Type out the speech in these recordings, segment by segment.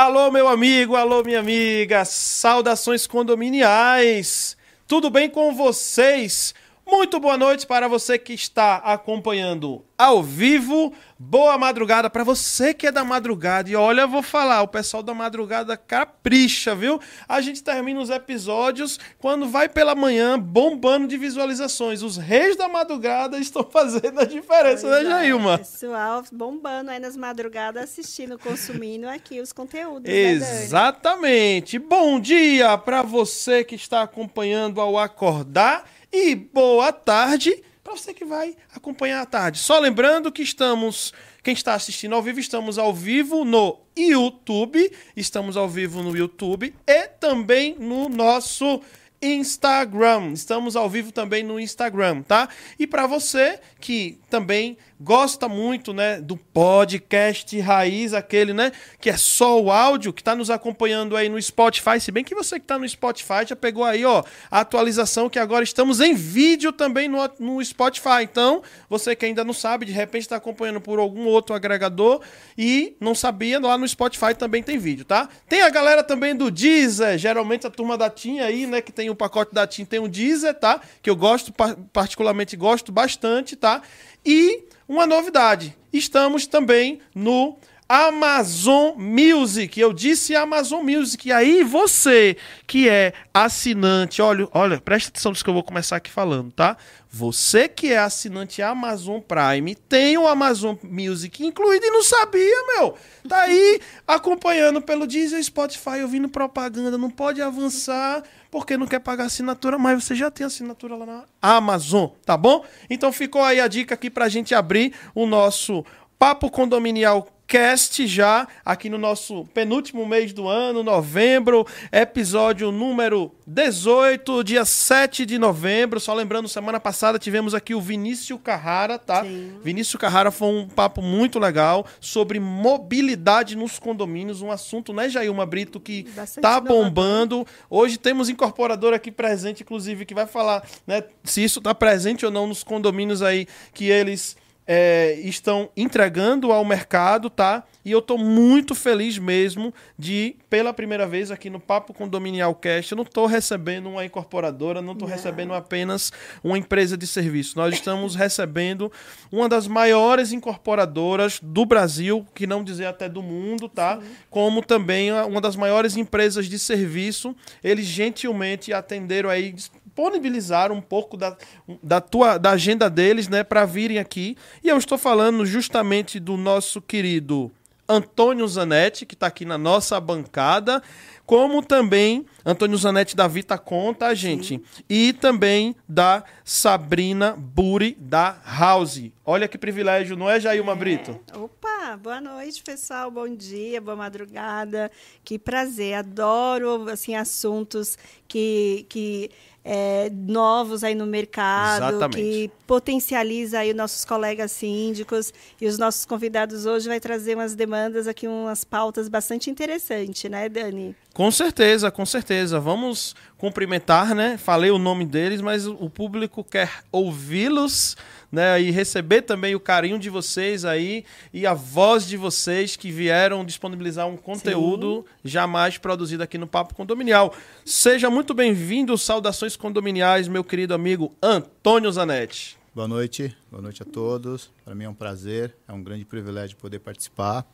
Alô, meu amigo, alô, minha amiga, saudações condominiais. Tudo bem com vocês? Muito boa noite para você que está acompanhando ao vivo. Boa madrugada para você que é da madrugada. E olha, eu vou falar, o pessoal da madrugada capricha, viu? A gente termina os episódios quando vai pela manhã bombando de visualizações. Os reis da madrugada estão fazendo a diferença, Pois né, é, Jailma? Pessoal bombando aí nas madrugadas, assistindo, consumindo aqui os conteúdos. né? Exatamente. Bom dia para você que está acompanhando ao acordar e boa tarde para você que vai acompanhar à tarde. Só lembrando que estamos, quem está assistindo ao vivo, estamos ao vivo no YouTube, estamos ao vivo no YouTube e também no nosso Instagram. Estamos ao vivo também no Instagram, tá? E para você que também gosta muito, né, do podcast raiz, aquele, né, que é só o áudio, que tá nos acompanhando aí no Spotify, se bem que você que tá no Spotify já pegou aí, ó, a atualização que agora estamos em vídeo também no, no Spotify. Então, você que ainda não sabe, de repente está acompanhando por algum outro agregador e não sabia, lá no Spotify também tem vídeo, tá? Tem a galera também do Deezer, geralmente a turma da TIM aí, né, que tem o pacote da TIM, tem o Deezer, tá? Que eu gosto, pa- particularmente gosto bastante, tá? E uma novidade, estamos também no Amazon Music. Eu disse Amazon Music. E aí você que é assinante, olha, olha, presta atenção nisso que eu vou começar aqui falando, tá? Você que é assinante Amazon Prime, tem o Amazon Music incluído e não sabia, meu. Tá aí acompanhando pelo Deezer, Spotify, ouvindo propaganda, não pode avançar porque não quer pagar assinatura, mas você já tem assinatura lá na Amazon, tá bom? Então ficou aí a dica aqui pra gente abrir o nosso Papo Condominial Cast já aqui no nosso penúltimo mês do ano, novembro, episódio número 18, dia 7 de novembro. Só lembrando, semana passada tivemos aqui o Vinícius Carrara, tá? Sim. Vinícius Carrara foi um papo muito legal sobre mobilidade nos condomínios, um assunto, né, Jailma Brito, que Bastante tá bombando. Hoje temos incorporador aqui presente, inclusive, que vai falar né, se isso está presente ou não nos condomínios aí que eles é, estão entregando ao mercado, tá? E eu tô muito feliz mesmo de, pela primeira vez aqui no Papo Condominial Cast, eu não tô recebendo uma incorporadora, não Não. recebendo apenas uma empresa de serviço. Nós estamos recebendo uma das maiores incorporadoras do Brasil, que não dizer até do mundo, tá? Como também uma das maiores empresas de serviço. Eles gentilmente atenderam aí disponibilizaram um pouco da, da, tua, da agenda deles, né, para virem aqui. E eu estou falando justamente do nosso querido Antônio Zanetti, que está aqui na nossa bancada, como também Antônio Zanetti da Vita Conta, gente, e também da Sabrina Buri da House. Olha que privilégio, não é, Jailma Brito? Opa, boa noite, pessoal. Bom dia, boa madrugada. Que prazer. Adoro assim assuntos que, que é, novos aí no mercado, Exatamente. que potencializa aí os nossos colegas síndicos e os nossos convidados hoje vai trazer umas demandas aqui, umas pautas bastante interessantes, né, Dani? Com certeza, com certeza. Vamos cumprimentar, né? Falei o nome deles, mas o público quer ouvi-los, né? E receber também o carinho de vocês aí e a voz de vocês que vieram disponibilizar um conteúdo jamais produzido aqui no Papo Condominial. Seja muito bem-vindo, saudações condominiais, meu querido amigo Antônio Zanetti. Boa noite, boa noite a todos. Para mim é um prazer, é um grande privilégio poder participar.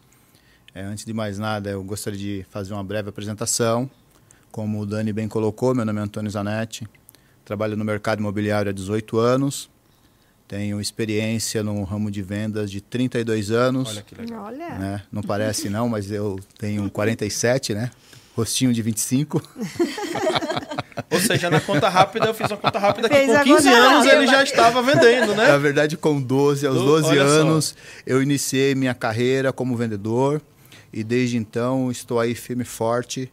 É, antes de mais nada, eu gostaria de fazer uma breve apresentação. Como o Dani bem colocou, meu nome é Antônio Zanetti, trabalho no mercado imobiliário há 18 anos, tenho experiência no ramo de vendas de 32 anos. Olha que legal. Olha, né? Não parece não, mas eu tenho 47, né? Rostinho de 25. Ou seja, na conta rápida, eu fiz uma conta rápida que Fez com a 15 conta anos rápida. ele já estava vendendo, né? Na verdade, com 12, aos Do- 12 olha só. anos, eu iniciei minha carreira como vendedor e desde então estou aí firme e forte.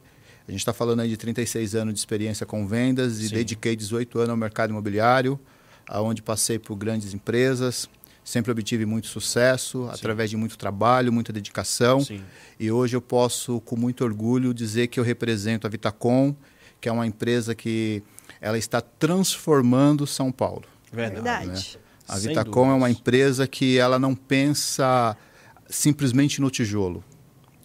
A gente está falando aí de 36 anos de experiência com vendas e Sim. dediquei 18 anos ao mercado imobiliário, aonde passei por grandes empresas, sempre obtive muito sucesso através de muito trabalho, muita dedicação. Sim. E hoje eu posso, com muito orgulho, dizer que eu represento a Vitacom, que é uma empresa que ela está transformando São Paulo. Verdade. verdade. A Sem Vitacom é uma dúvidas. empresa que ela não pensa simplesmente no tijolo.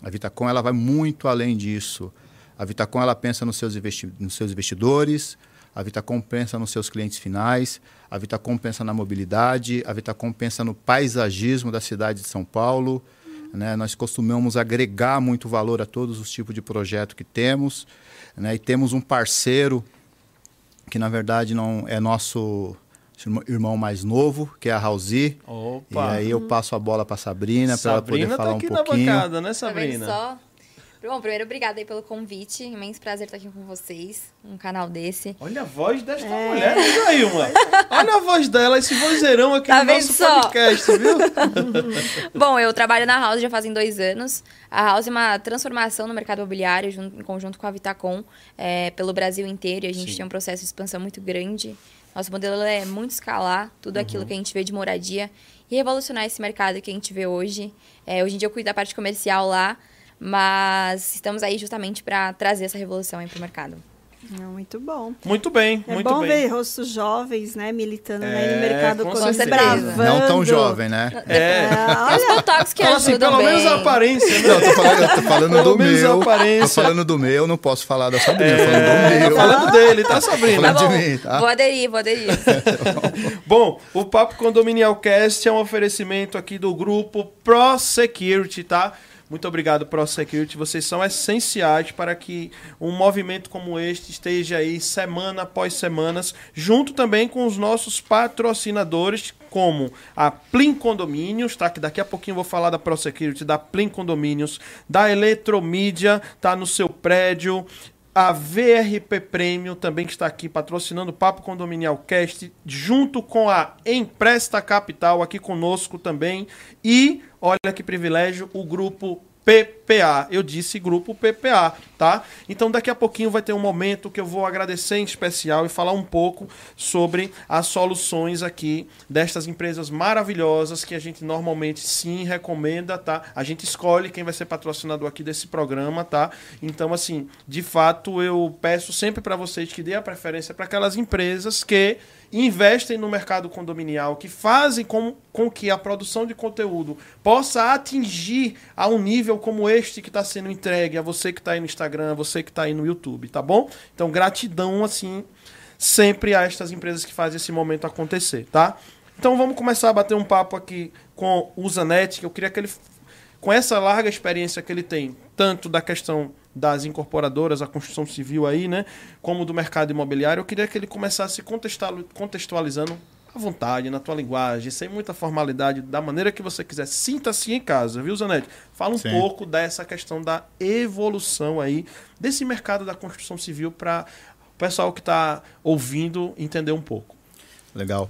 A Vitacom ela vai muito além disso. A Vitacom ela pensa nos seus, investi nos seus investidores, a Vitacom pensa nos seus clientes finais, a Vitacom pensa na mobilidade, a Vitacom pensa no paisagismo da cidade de São Paulo. Né? Nós costumamos agregar muito valor a todos os tipos de projeto que temos. Né? E temos um parceiro que, na verdade, não é nosso irmão mais novo, que é a Rauzi. Opa. E aí eu passo a bola para Sabrina para ela poder tá falar aqui um pouquinho. Na bancada, né, Sabrina? Tá Bom, primeiro, obrigada aí pelo convite. Imenso prazer estar aqui com vocês, um canal desse. Olha a voz desta é. mulher, aí, mano. Olha a voz dela, esse vozeirão aqui tá no nosso só? podcast, viu? Bom, eu trabalho na House já fazem dois anos. A House é uma transformação no mercado imobiliário, junto, em conjunto com a Vitacom, é, pelo Brasil inteiro. E a gente Sim. tem um processo de expansão muito grande. Nosso modelo é muito escalar tudo aquilo uhum. que a gente vê de moradia e revolucionar esse mercado que a gente vê hoje. É, hoje em dia eu cuido da parte comercial lá, mas estamos aí justamente para trazer essa revolução para o mercado. Muito bom. Muito bem, é muito bom bem. ver rostos jovens, né, militando é, aí no é, mercado com bravando. Não tão jovem, né? É. é olha, Os botox que Fala assim, pelo bem. menos a aparência, né? Não, tô falando, tô falando do meu. Tô falando do meu, não posso falar da Sabrina, é, falando do meu. Tô falando dele, tá, Sabrina? Tá bom, de mim, tá? Vou aderir, vou aderir. bom, o Papo Condominial Cast é um oferecimento aqui do grupo Pro Security, tá? Muito obrigado, ProSecurity. Vocês são essenciais para que um movimento como este esteja aí semana após semanas, junto também com os nossos patrocinadores, como a Plim Condomínios, tá? Que daqui a pouquinho eu vou falar da ProSecurity, da Plim Condomínios, da Eletromídia, tá no seu prédio, a VRP Premium também que está aqui patrocinando o Papo Condominial Cast, junto com a Empresta Capital aqui conosco também. E olha que privilégio, o grupo PPA. Eu disse grupo PPA, tá? Então daqui a pouquinho vai ter um momento que eu vou agradecer em especial e falar um pouco sobre as soluções aqui destas empresas maravilhosas que a gente normalmente sim recomenda, tá? A gente escolhe quem vai ser patrocinador aqui desse programa, tá? Então assim, de fato eu peço sempre para vocês que dê a preferência para aquelas empresas que investem no mercado condominial, que fazem com, com que a produção de conteúdo possa atingir a um nível como este que está sendo entregue a você que está aí no Instagram, a você que está aí no YouTube, tá bom? Então, gratidão, assim, sempre a estas empresas que fazem esse momento acontecer, tá? Então, vamos começar a bater um papo aqui com o Zanetti, que eu queria que ele, com essa larga experiência que ele tem, tanto da questão das incorporadoras, a construção civil aí, né? Como do mercado imobiliário, eu queria que ele começasse contextualizando à vontade, na tua linguagem, sem muita formalidade, da maneira que você quiser. Sinta-se em casa, viu, Zanetti? Fala um Sim. pouco dessa questão da evolução aí desse mercado da construção civil para o pessoal que está ouvindo entender um pouco. Legal.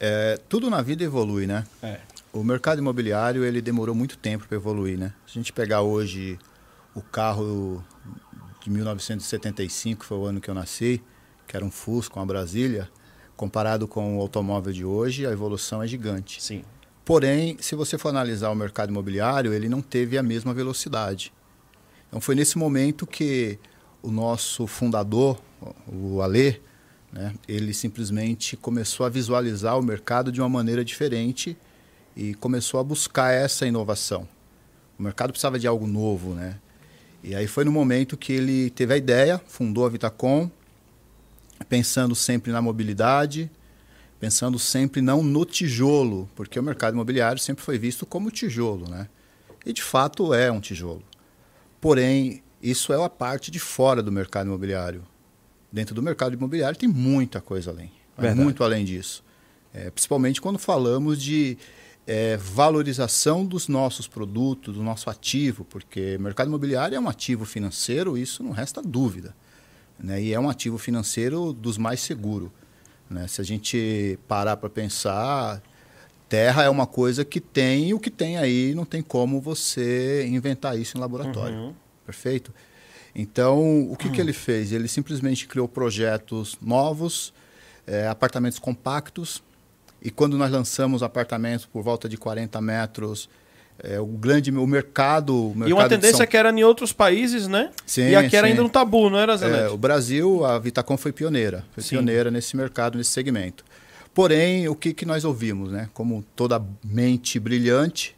É, tudo na vida evolui, né? É. O mercado imobiliário ele demorou muito tempo para evoluir, né? Se a gente pegar hoje o carro de 1975, foi o ano que eu nasci, que era um Fusca, uma Brasília, comparado com o automóvel de hoje, a evolução é gigante. Sim. Porém, se você for analisar o mercado imobiliário, ele não teve a mesma velocidade. Então foi nesse momento que o nosso fundador, o Alê, né, ele simplesmente começou a visualizar o mercado de uma maneira diferente e começou a buscar essa inovação. O mercado precisava de algo novo, né? E aí foi no momento que ele teve a ideia, fundou a Vitacom, pensando sempre na mobilidade, pensando sempre não no tijolo, porque o mercado imobiliário sempre foi visto como tijolo, né? E de fato é um tijolo. Porém, isso é a parte de fora do mercado imobiliário. Dentro do mercado imobiliário tem muita coisa além, muito além disso. É, principalmente quando falamos de é, valorização dos nossos produtos, do nosso ativo, porque mercado imobiliário é um ativo financeiro, isso não resta dúvida. Né? E é um ativo financeiro dos mais seguros. Né? Se a gente parar para pensar, terra é uma coisa que tem, o que tem aí não tem como você inventar isso em laboratório. Uhum. Perfeito? Então, o que, uhum. que ele fez? Ele simplesmente criou projetos novos, é, apartamentos compactos, e quando nós lançamos apartamentos por volta de 40 metros, é, o grande o mercado, o mercado E uma tendência São... que era em outros países, né? Sim, e aqui sim. era ainda um tabu, não era, Zé? É, o Brasil, a Vitacom foi pioneira. Foi sim. pioneira nesse mercado, nesse segmento. Porém, o que, que nós ouvimos, né? Como toda mente brilhante,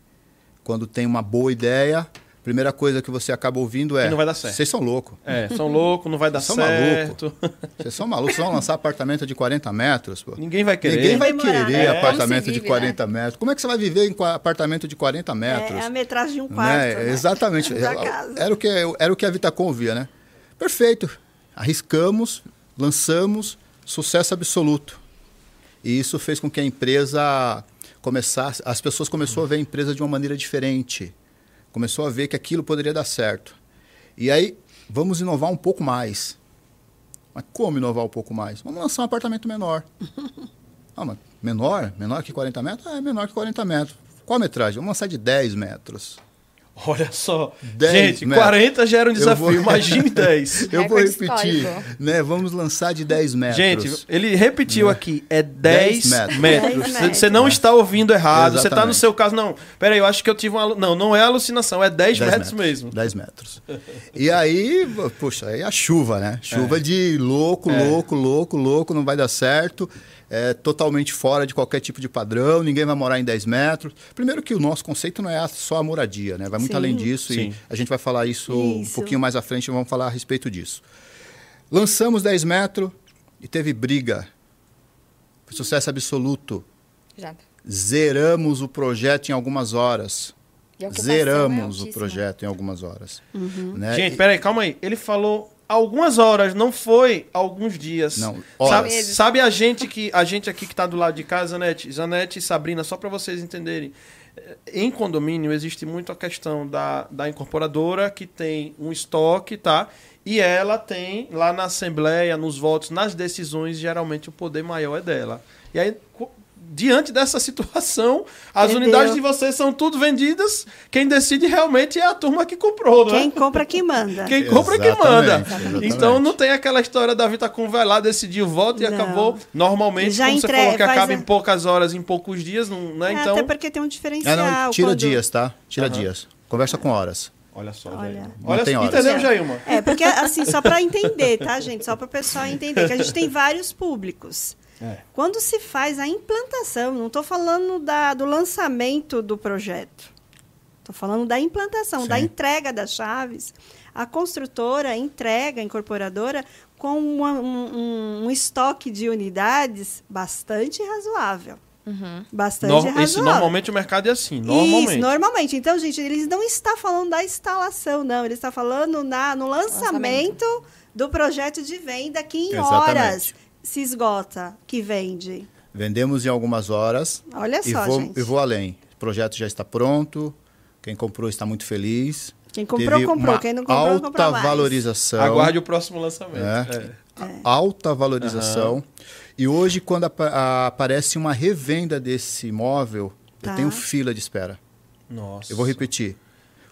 quando tem uma boa ideia, primeira coisa que você acaba ouvindo é: Que não vai dar certo. Vocês são loucos. É, são loucos, não vai dar São certo. Vocês são malucos. Vocês vão lançar apartamento de 40 metros, pô. Ninguém vai querer. Ninguém vai querer né? apartamento de vive, 40 metros. Como é que você vai viver em apartamento de 40 metros? É, é a metragem de um quarto. Né? né? Exatamente. Era o, que, era o que a Vitacom via, né? Perfeito. Arriscamos, lançamos, sucesso absoluto. E isso fez com que a empresa começasse, as pessoas começaram a ver a empresa de uma maneira diferente. Começou a ver que aquilo poderia dar certo. E aí, vamos inovar um pouco mais. Mas como inovar um pouco mais? Vamos lançar um apartamento menor. Ah, mas menor? Menor que 40 metros? Ah, é menor que 40 metros. Qual a metragem? Vamos lançar de 10 metros. Olha só. 10 Gente, metros. 40 já era um desafio. vou- Imagine 10. Eu vou repetir, né? Vamos lançar de 10 metros. Gente, ele repetiu aqui, é 10 10 metros. metros. 10 Você- não está ouvindo errado, você está no Exatamente. seu caso, não. Peraí, eu acho que eu tive uma. Não, não é alucinação, é 10, 10 metros, mesmo. 10 metros. E aí, poxa, aí a chuva, né? Chuva É. de louco, louco, louco, louco, não vai dar certo. É totalmente fora de qualquer tipo de padrão, ninguém vai morar em 10 metros. Primeiro que o nosso conceito não é só a moradia, né? Vai muito Sim. além disso Sim. e a gente vai falar isso, um Isso. pouquinho mais à frente, vamos falar a respeito disso. Lançamos 10 metros e teve briga. Foi sucesso absoluto. Já. Zeramos o projeto em algumas horas. E é Zeramos o altíssima. projeto em algumas horas. Uhum. Né? Gente, peraí, calma aí. Ele falou algumas horas, não foi alguns dias. Não, Sabe, horas. sabe a gente que a gente aqui que tá do lado de casa, Zanete, Zanete e Sabrina, só para vocês entenderem. eh, Em condomínio existe muito a questão da, da incorporadora que tem um estoque, tá? E ela tem lá na assembleia, nos votos, nas decisões, geralmente o poder maior é dela. E aí diante dessa situação, as Entendeu? unidades de vocês são tudo vendidas. Quem decide realmente é a turma que comprou, né? Quem compra que manda. Quem compra é que manda. Exatamente, exatamente. Então não tem aquela história da Vitacom vai lá, decidir o voto e Não. acabou. Normalmente, Já como você entre- falou que acaba a- em poucas horas, em poucos dias, não, né? É, Então. Até porque tem um Ah, diferencial. não, tira quando- dias, tá? Tira Aham. dias. Conversa com horas. Olha só, Olha. Olha, tem horas. entendeu, É. Jailma? É, porque assim, só para entender, tá, gente? Só para o pessoal entender que a gente tem vários públicos. É. Quando se faz a implantação, não estou falando da, do lançamento do projeto. Estou falando da implantação, Sim. da entrega das chaves. A construtora entrega, a incorporadora, com uma- um, um- estoque de unidades bastante razoável. Uhum. Bastante Nor- razoável. Isso, normalmente o mercado é assim. Normalmente. Isso, normalmente. Então, gente, eles não estão falando da instalação, não. Ele está falando na, no lançamento, do projeto de venda que em Exatamente. horas se esgota, que vende. Vendemos em algumas horas. Olha e só, vou, gente. e vou além. O projeto já está pronto. Quem comprou está muito feliz. Quem comprou, Teve comprou. Quem não comprou, alta comprou mais. valorização. Aguarde o próximo lançamento. É. É. Alta valorização. E hoje, quando a- aparece uma revenda desse imóvel, Tá. eu tenho fila de espera. Nossa. Eu vou repetir.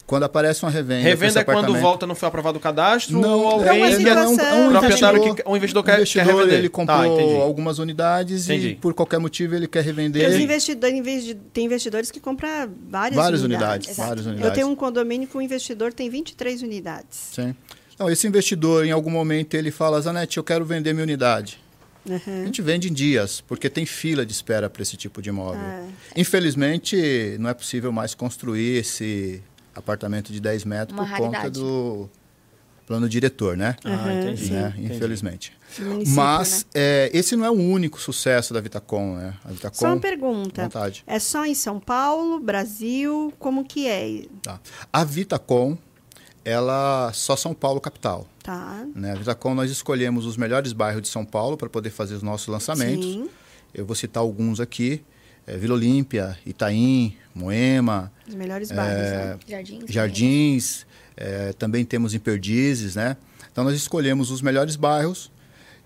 Quando aparece uma revenda. Revenda é quando volta não foi aprovado o cadastro Não, ou é alguém é, um, um investidor, que- o investidor quer- o quer investidor, revender. ele Tá, comprou entendi. algumas unidades Entendi. e por qualquer motivo ele quer revender. Porque os investidores, investi- tem investidores que compram várias, Várias unidades. unidades, várias Eu unidades. tenho um condomínio que o investidor tem 23 unidades. Sim. Não, esse investidor, em algum momento, ele fala, Zanetti, eu quero vender minha unidade. A Uhum. gente vende em dias, porque tem fila de espera para esse tipo de imóvel. É. Infelizmente, não é possível mais construir esse apartamento de 10 metros Uma por conta raridade. do plano diretor, né? Ah, entendi. Né? entendi. Infelizmente. No município, Mas né? é, esse não é o único sucesso da Vitacom, né? A Vitacom, Só uma pergunta. vontade. É só em São Paulo, Brasil? Como que é? Tá. A Vitacom, ela só São Paulo capital. Tá. Né? A Vitacom, nós escolhemos os melhores bairros de São Paulo para poder fazer os nossos lançamentos. Sim. Eu vou citar alguns aqui. É, Vila Olímpia, Itaim, Moema, Os melhores bairros, né? Jardins. Jardins, é, também temos em Perdizes, né? Então nós escolhemos os melhores bairros.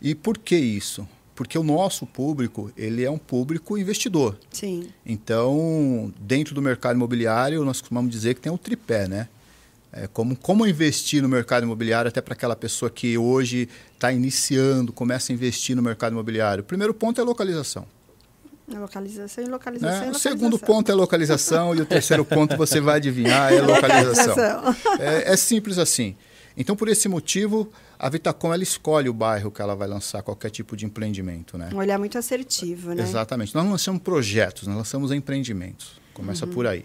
E por que isso? Porque o nosso público, ele é um público investidor. Sim. Então, dentro do mercado imobiliário, nós costumamos dizer que tem um tripé, né? É, como, como investir no mercado imobiliário, até para aquela pessoa que hoje está iniciando, começa a investir no mercado imobiliário. O primeiro ponto é a localização. A localização e né? localização. e O segundo ponto é localização e o terceiro ponto você vai adivinhar é a localização. Localização. É, é simples assim. Então, por esse motivo, a Vitacom ela escolhe o bairro que ela vai lançar qualquer tipo de empreendimento, né? Um olhar muito assertivo, né? Exatamente. Nós não lançamos projetos, nós lançamos empreendimentos. Começa Uhum. por aí.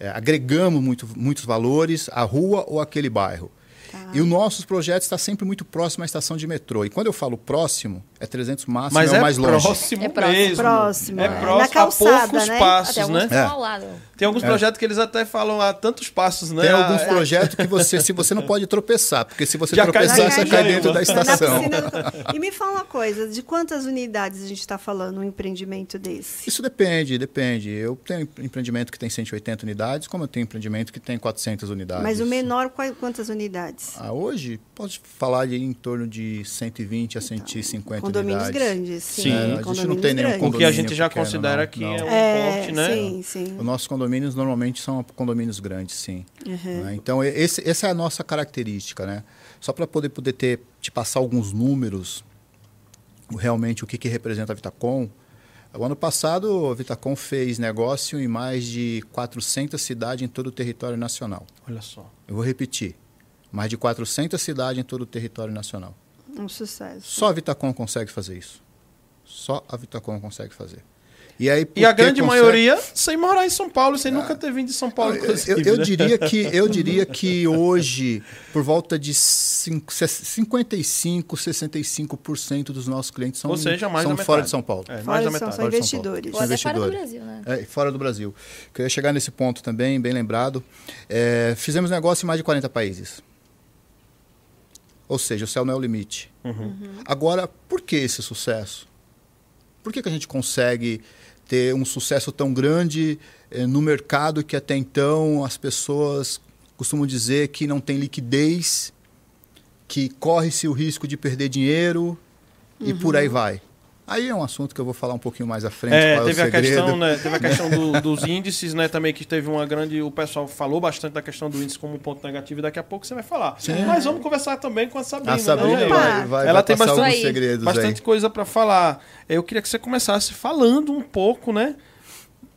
é, agregamos muito, muitos valores à rua ou àquele bairro. Tá. E os nossos projetos está sempre muito próximo à estação de metrô. E quando eu falo próximo, é 300 máximo, Mas é é o mais longe. próximo É próximo. mesmo. Próximo, É é. próximo, Na calçada, a poucos né? Até passos, alguns né? estão É. ao lado. Tem alguns É. projetos que eles até falam a tantos passos, né? Tem Ah, alguns é. projetos que você, se você não pode tropeçar, porque se você Já cai tropeçar, na você piscina, cai dentro né? da estação. do- E me fala uma coisa, de quantas unidades a gente está falando, um empreendimento desse? Isso depende, depende. Eu tenho empreendimento que tem 180 unidades, como eu tenho empreendimento que tem 400 unidades. Mas o menor, quantas unidades? Ah, hoje, posso falar de em torno de 120 a 150 Condomínios grandes. Sim. É, a gente não condomínios tem nenhum grandes. O que a gente condomínio já pequeno, considera não, que não. é um É, porte, né? sim, sim. Os nossos condomínios normalmente são condomínios grandes, sim. Uhum. Né? Então, esse, essa é a nossa característica, né? Só para poder, poder ter, te passar alguns números, realmente o que, que representa a Vitacom. O ano passado, a Vitacom fez negócio em mais de 400 cidades em todo o território nacional. Olha só. Eu vou repetir. Mais de 400 cidades em todo o território nacional. Um sucesso. Só a Vitacom consegue fazer isso. Só a Vitacom consegue fazer. E, aí, E a por que grande consegue- maioria sem morar em São Paulo, sem nunca ter vindo de São Paulo, Ah. Eu, inclusive. eu né? diria que, eu diria que hoje, por volta de cinco- 55, 65% dos nossos clientes são, Ou seja, mais são fora de São Paulo. É, mais Fora da são, metade. são de São investidores. Ou até fora do investidores. Brasil, né? É, e fora do Brasil. Queria chegar nesse ponto também, bem lembrado. É, fizemos negócio em mais de 40 países. Ou seja, o céu não é o limite. Uhum. Agora, por que esse sucesso? Por que, que a gente consegue ter um sucesso tão grande eh, no mercado que até então as pessoas costumam dizer que não tem liquidez, que corre-se o risco de perder dinheiro e por aí vai? Aí é um assunto que eu vou falar um pouquinho mais à frente. É, qual teve é o a questão, né? Teve a questão do- dos índices, né? Também que teve uma grande. O pessoal falou bastante da questão do índice como um ponto negativo e daqui a pouco você vai falar. Mas vamos conversar também com a Sabrina. A Sabrina né, vai, vai, Ela vai tem bastante- Bastante coisa para falar. Eu queria que você começasse falando um pouco, né?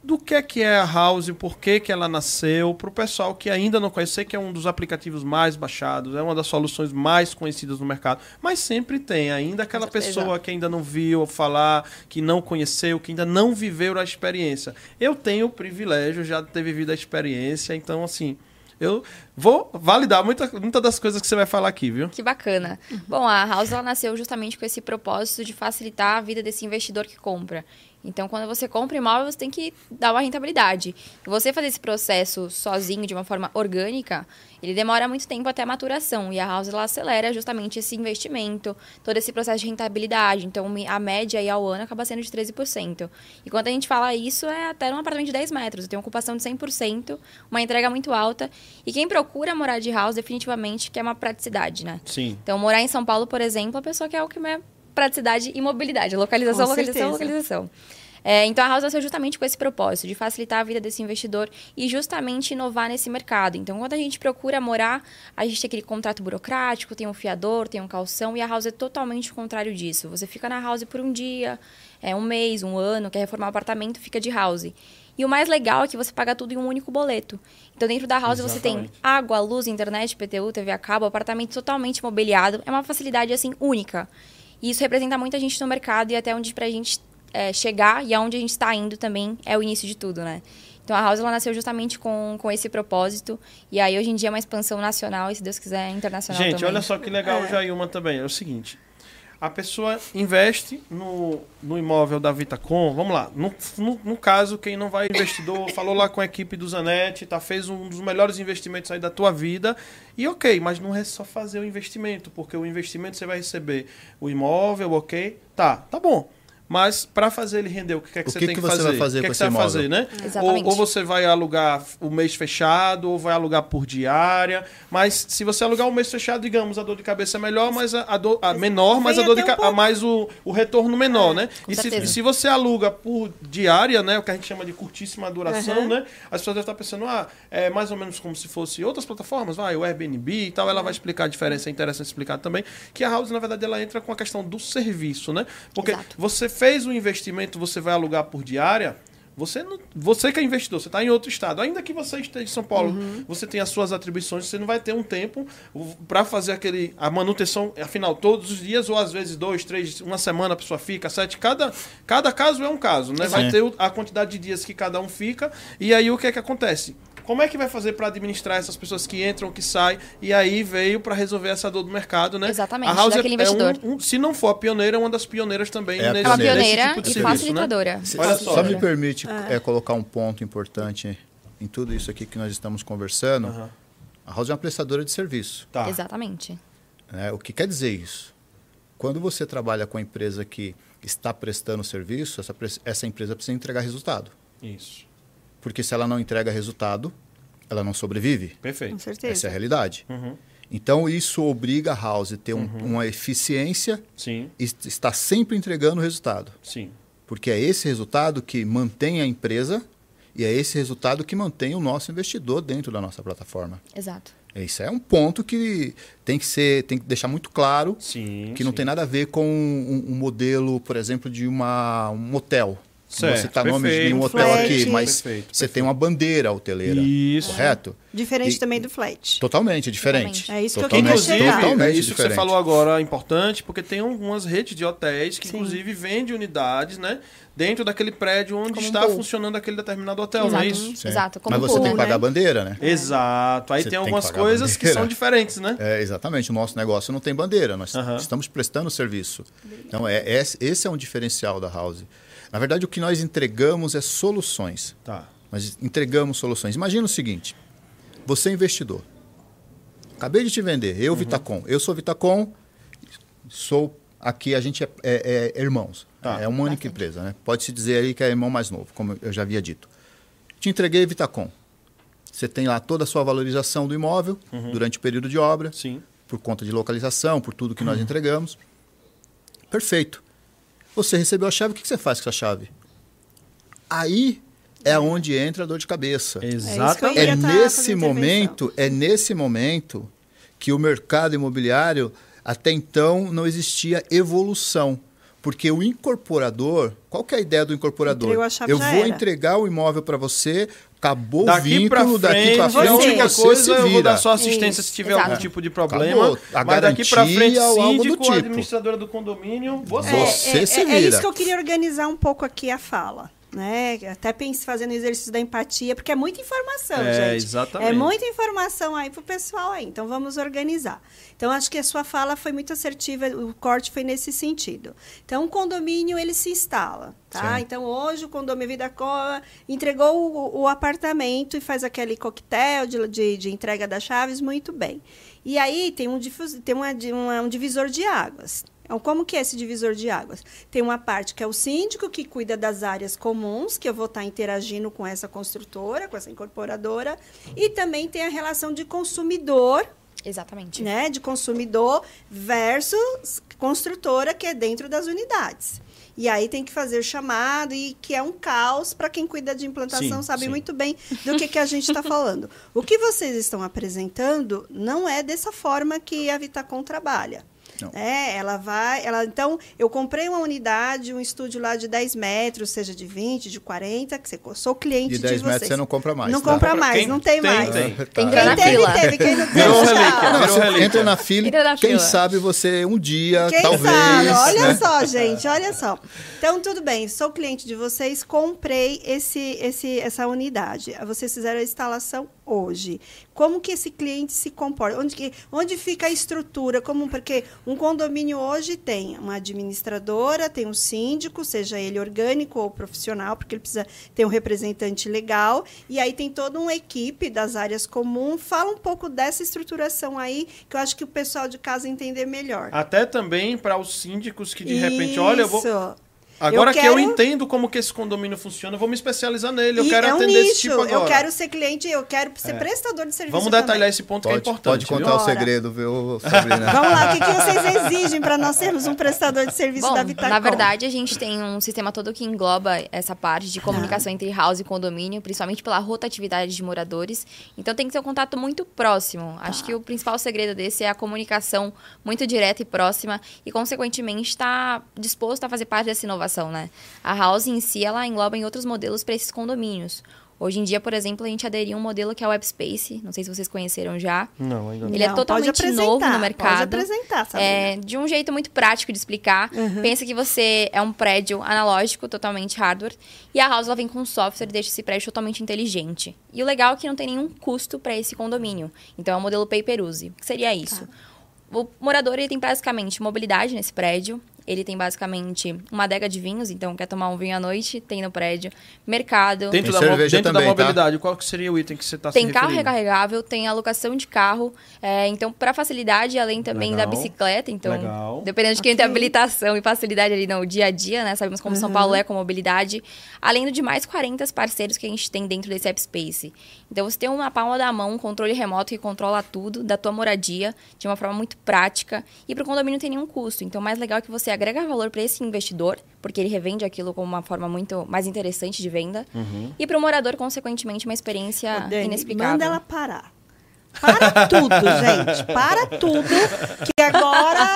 Do que é que é a House, por que, que ela nasceu, para o pessoal que ainda não conhece, que é um dos aplicativos mais baixados, é uma das soluções mais conhecidas no mercado, mas sempre tem ainda aquela pessoa que ainda não viu falar, que não conheceu, que ainda não viveu a experiência. Eu tenho o privilégio já de ter vivido a experiência, então assim, eu vou validar muita, muita das coisas que você vai falar aqui, viu? Que bacana. Bom, a House ela nasceu justamente com esse propósito de facilitar a vida desse investidor que compra. Então, quando você compra imóvel, você tem que dar uma rentabilidade. Você fazer esse processo sozinho, de uma forma orgânica, ele demora muito tempo até a maturação. E a House ela acelera justamente esse investimento, todo esse processo de rentabilidade. Então, a média aí ao ano acaba sendo de 13%. E quando a gente fala isso, é até num apartamento de 10 metros. Tem uma ocupação de 100%, uma entrega muito alta. E quem procura morar de house, definitivamente, quer uma praticidade, né? Sim. Então, morar em São Paulo, por exemplo, a pessoa quer o que é praticidade e mobilidade. Localização, Com localização, certeza. localização. É, então, a House nasceu justamente com esse propósito, de facilitar a vida desse investidor e justamente inovar nesse mercado. Então, quando a gente procura morar, a gente tem aquele contrato burocrático, tem um fiador, tem um calção, e a House é totalmente o contrário disso. Você fica na House por um dia, é, um mês, um ano, quer reformar o apartamento, fica de House. E o mais legal é que você paga tudo em um único boleto. Então, dentro da House você tem Exatamente. água, luz, internet, PTU, TV a cabo, apartamento totalmente mobiliado. É uma facilidade, assim, única. E isso representa muita gente no mercado e até onde pra gente é, chegar e aonde a gente está indo também é o início de tudo, né? Então a House ela nasceu justamente com, com esse propósito. E aí hoje em dia é uma expansão nacional e, se Deus quiser, internacional Gente, também. olha só que legal, É. Jailma, também. É o seguinte. A pessoa investe no, no imóvel da Vitacom. Vamos lá. No, no, no caso, quem não vai investidor, falou lá com a equipe do Zanetti, tá, fez um dos melhores investimentos aí da tua vida. E ok, mas não é só fazer o investimento, porque o investimento você vai receber o imóvel, ok? Tá, tá bom. Mas para fazer ele render, o que é que O você que tem que que você fazer? vai fazer o que é com que você vai fazer, né? Exatamente. Ou, ou você vai alugar o mês fechado, ou vai alugar por diária. Mas se você alugar o mês fechado, digamos, a dor de cabeça é melhor, mas a, a dor a menor, mas a dor de um mais o, o retorno menor, né? com E se, certeza. e se você aluga por diária, né? O que a gente chama de curtíssima duração, Aham. né? As pessoas devem estar pensando, ah, é mais ou menos como se fosse outras plataformas, vai, o Airbnb e tal. Ela vai explicar a diferença, é interessante explicar também. Que a House, na verdade, ela entra com a questão do serviço, né? Porque Exato. você fez um investimento, você vai alugar por diária. Você, não, você que é investidor, você está em outro estado. Ainda que você esteja em São Paulo, Uhum. você tem as suas atribuições, você não vai ter um tempo para fazer aquele a manutenção, afinal, todos os dias, ou às vezes dois, três, uma semana a pessoa fica, sete. Cada, cada caso é um caso, né? Vai Sim. ter o- a quantidade de dias que cada um fica. E aí o que é que acontece? Como é que vai fazer para administrar essas pessoas que entram, que saem? E aí veio para resolver essa dor do mercado, né? Exatamente, A House daquele é investidor. um- um- se não for a pioneira, é uma das pioneiras também É a nesse, é pioneira. nesse pioneira tipo de e serviço, né? facilitadora. Olha Só, só, me né? permite é, colocar um ponto importante em tudo isso aqui que nós estamos conversando. Aham. A House é uma prestadora de serviço. Tá. Exatamente. né? O que quer dizer isso? Quando você trabalha com a empresa que está prestando serviço, essa, essa empresa precisa entregar resultado. Isso. Porque se ela não entrega resultado, ela não sobrevive. Com Perfeito. certeza. Essa é a realidade. Uhum. Então, isso obriga a House a ter um- uma eficiência Sim, e est- estar sempre entregando resultado. sim. Porque é esse resultado que mantém a empresa e é esse resultado que mantém o nosso investidor dentro da nossa plataforma. Exato. Isso é um ponto que tem que ser, tem que deixar muito claro Sim. que não sim. tem nada a ver com um, um modelo, por exemplo, de uma, um hotel. Certo, você está nome de perfeito. nenhum hotel Flat. aqui, mas Perfeito, você tem uma bandeira hoteleira. Isso. Correto? Diferente E- também do flat. Totalmente diferente. Totalmente. É isso que eu Totalmente- queria chegar. Inclusive, totalmente é isso que você diferente. falou agora é importante, porque tem algumas redes de hotéis que, Sim. inclusive, vendem unidades, né? Dentro daquele prédio onde Como um está pool. funcionando aquele determinado hotel, não Exato. é isso? Sim. Exato, como Mas você pool, tem que pagar né? a bandeira, né? Exato. Aí Você tem tem que algumas a coisas que são diferentes, né? É, exatamente. O nosso negócio não tem bandeira. Nós Aham. estamos prestando serviço. Então, é, é- esse é um diferencial da House. Na verdade, o que nós entregamos é soluções. Tá. Nós entregamos soluções. Imagina o seguinte: você é investidor. Acabei de te vender, Uhum. eu, Vitacom. Eu sou Vitacom, sou aqui, a gente é, é- é irmãos. Tá. É uma única empresa, né? Pode-se dizer aí que é irmão mais novo, como eu já havia dito. Te entreguei Vitacom. Você tem lá toda a sua valorização do imóvel Uhum. durante o período de obra, Sim. por conta de localização, por tudo que Uhum. nós entregamos. Perfeito. Você recebeu a chave, o que você faz com essa chave? Aí é onde entra a dor de cabeça. Exatamente. Eu É tá nesse momento, é nesse momento que o mercado imobiliário até então não existia evolução. Porque o incorporador, qual que é a ideia do incorporador? Eu vou era. entregar o imóvel para você, acabou Daqui o pra vínculo, daqui frente, para você. frente, qualquer você coisa eu vou dar só assistência Isso. se tiver Exato. algum tipo de problema. Acabou. A mas daqui pra garantia frente, síndico tipo. administradora do condomínio, você. Você é, se é, é vira. isso que eu queria organizar um pouco aqui a fala. Né? Até pense fazendo exercício da empatia, porque é muita informação, É, gente. exatamente. É muita informação aí pro pessoal aí. Então vamos organizar. Então acho que a sua fala foi muito assertiva, o corte foi nesse sentido. Então o condomínio ele se instala, tá? Sim. Então hoje o condomínio Vida Coa entregou o, o apartamento e faz aquele coquetel de, de, de entrega das chaves muito bem. E aí tem um, difus- tem uma, uma- um divisor de águas. Então, como que é esse divisor de águas? Tem uma parte que é o síndico, que cuida das áreas comuns, que eu vou estar interagindo com essa construtora, com essa incorporadora. E também tem a relação de consumidor, Exatamente. né? De consumidor versus construtora, que é dentro das unidades. E aí tem que fazer o chamado, e que é um caos para quem cuida de implantação, Sim, sabe sim. muito bem do que, que a gente está falando. O que vocês estão apresentando não é dessa forma que a Vitacom trabalha. Não. É, ela vai, ela então, eu comprei uma unidade, um estúdio lá de 10 metros, seja de 20, de 40, que você, sou cliente De de 10 vocês. metros você não compra mais. Não tá? compra mais, Quem não tem, tem, mais. tem. Tem Tá. Quem teve, fila. teve. Quem não teve, relíquia, Não, você relíquia. entra na fila, Entra na quem fila. sabe você um dia, Quem talvez. sabe? Olha né? só, gente, olha só. Então, tudo bem, sou cliente de vocês, comprei esse, esse, essa unidade. Vocês fizeram a instalação hoje. Como que esse cliente se comporta? Onde, que, onde fica a estrutura? Como, porque um condomínio hoje tem uma administradora, tem um síndico, seja ele orgânico ou profissional, porque ele precisa ter um representante legal, e aí tem toda uma equipe das áreas comuns. Fala um pouco dessa estruturação aí, que eu acho que o pessoal de casa entender melhor. Até também para os síndicos que de repente, olha, eu vou. Agora Eu que eu entendo como que esse condomínio funciona, eu vou me especializar nele. Eu E quero é um atender nicho. esse tipo agora. Eu quero ser cliente, eu quero ser É. prestador de serviço. Vamos também. detalhar esse ponto que é Pode, importante. pode contar viu? o segredo, viu, Sabrina? Vamos lá, o que, que vocês exigem para nós sermos um prestador de serviço Bom, da Vitacom? na verdade, a gente tem um sistema todo que engloba essa parte de comunicação entre house e condomínio, principalmente pela rotatividade de moradores. Então tem que ter um contato muito próximo. Acho que o principal segredo desse é a comunicação muito direta e próxima e, consequentemente, estar disposto a fazer parte dessa inovação, né? A house em si, ela engloba em outros modelos para esses condomínios. Hoje em dia, por exemplo, a gente aderiu a um modelo que é o WebSpace. Não sei se vocês conheceram já. Não, ainda não. Ele é totalmente novo no mercado. Pode apresentar, Sabrina. É, de um jeito muito prático de explicar. Uhum. Pensa que você é um prédio analógico, totalmente hardware, e a House ela vem com um software e deixa esse prédio totalmente inteligente. E o legal é que não tem nenhum custo para esse condomínio. Então é o modelo pay per use. O que seria isso? Tá. O morador ele tem basicamente mobilidade nesse prédio. Ele tem basicamente uma adega de vinhos, então quer tomar um vinho à noite, tem no prédio. Mercado. Dentro, Tem da, mo- dentro da também, tá? mobilidade, qual que seria o item que você está se Tem carro referindo? recarregável, tem alocação de carro. é, então, para facilidade, além também Legal. da bicicleta. Então, Legal. dependendo de quem tem habilitação e facilidade ali no dia a dia, né? Sabemos como São Paulo é com mobilidade. Além do de mais 40 parceiros que a gente tem dentro desse AppSpace. Então, você tem uma palma da mão, um controle remoto que controla tudo da tua moradia de uma forma muito prática. E para o condomínio não tem nenhum custo. Então, o mais legal é que você agrega valor para esse investidor, porque ele revende aquilo como uma forma muito mais interessante de venda. Uhum. E para o morador, consequentemente, uma experiência Ô, Dani, inexplicável. Manda ela parar. Para tudo, gente. Para tudo. Que agora.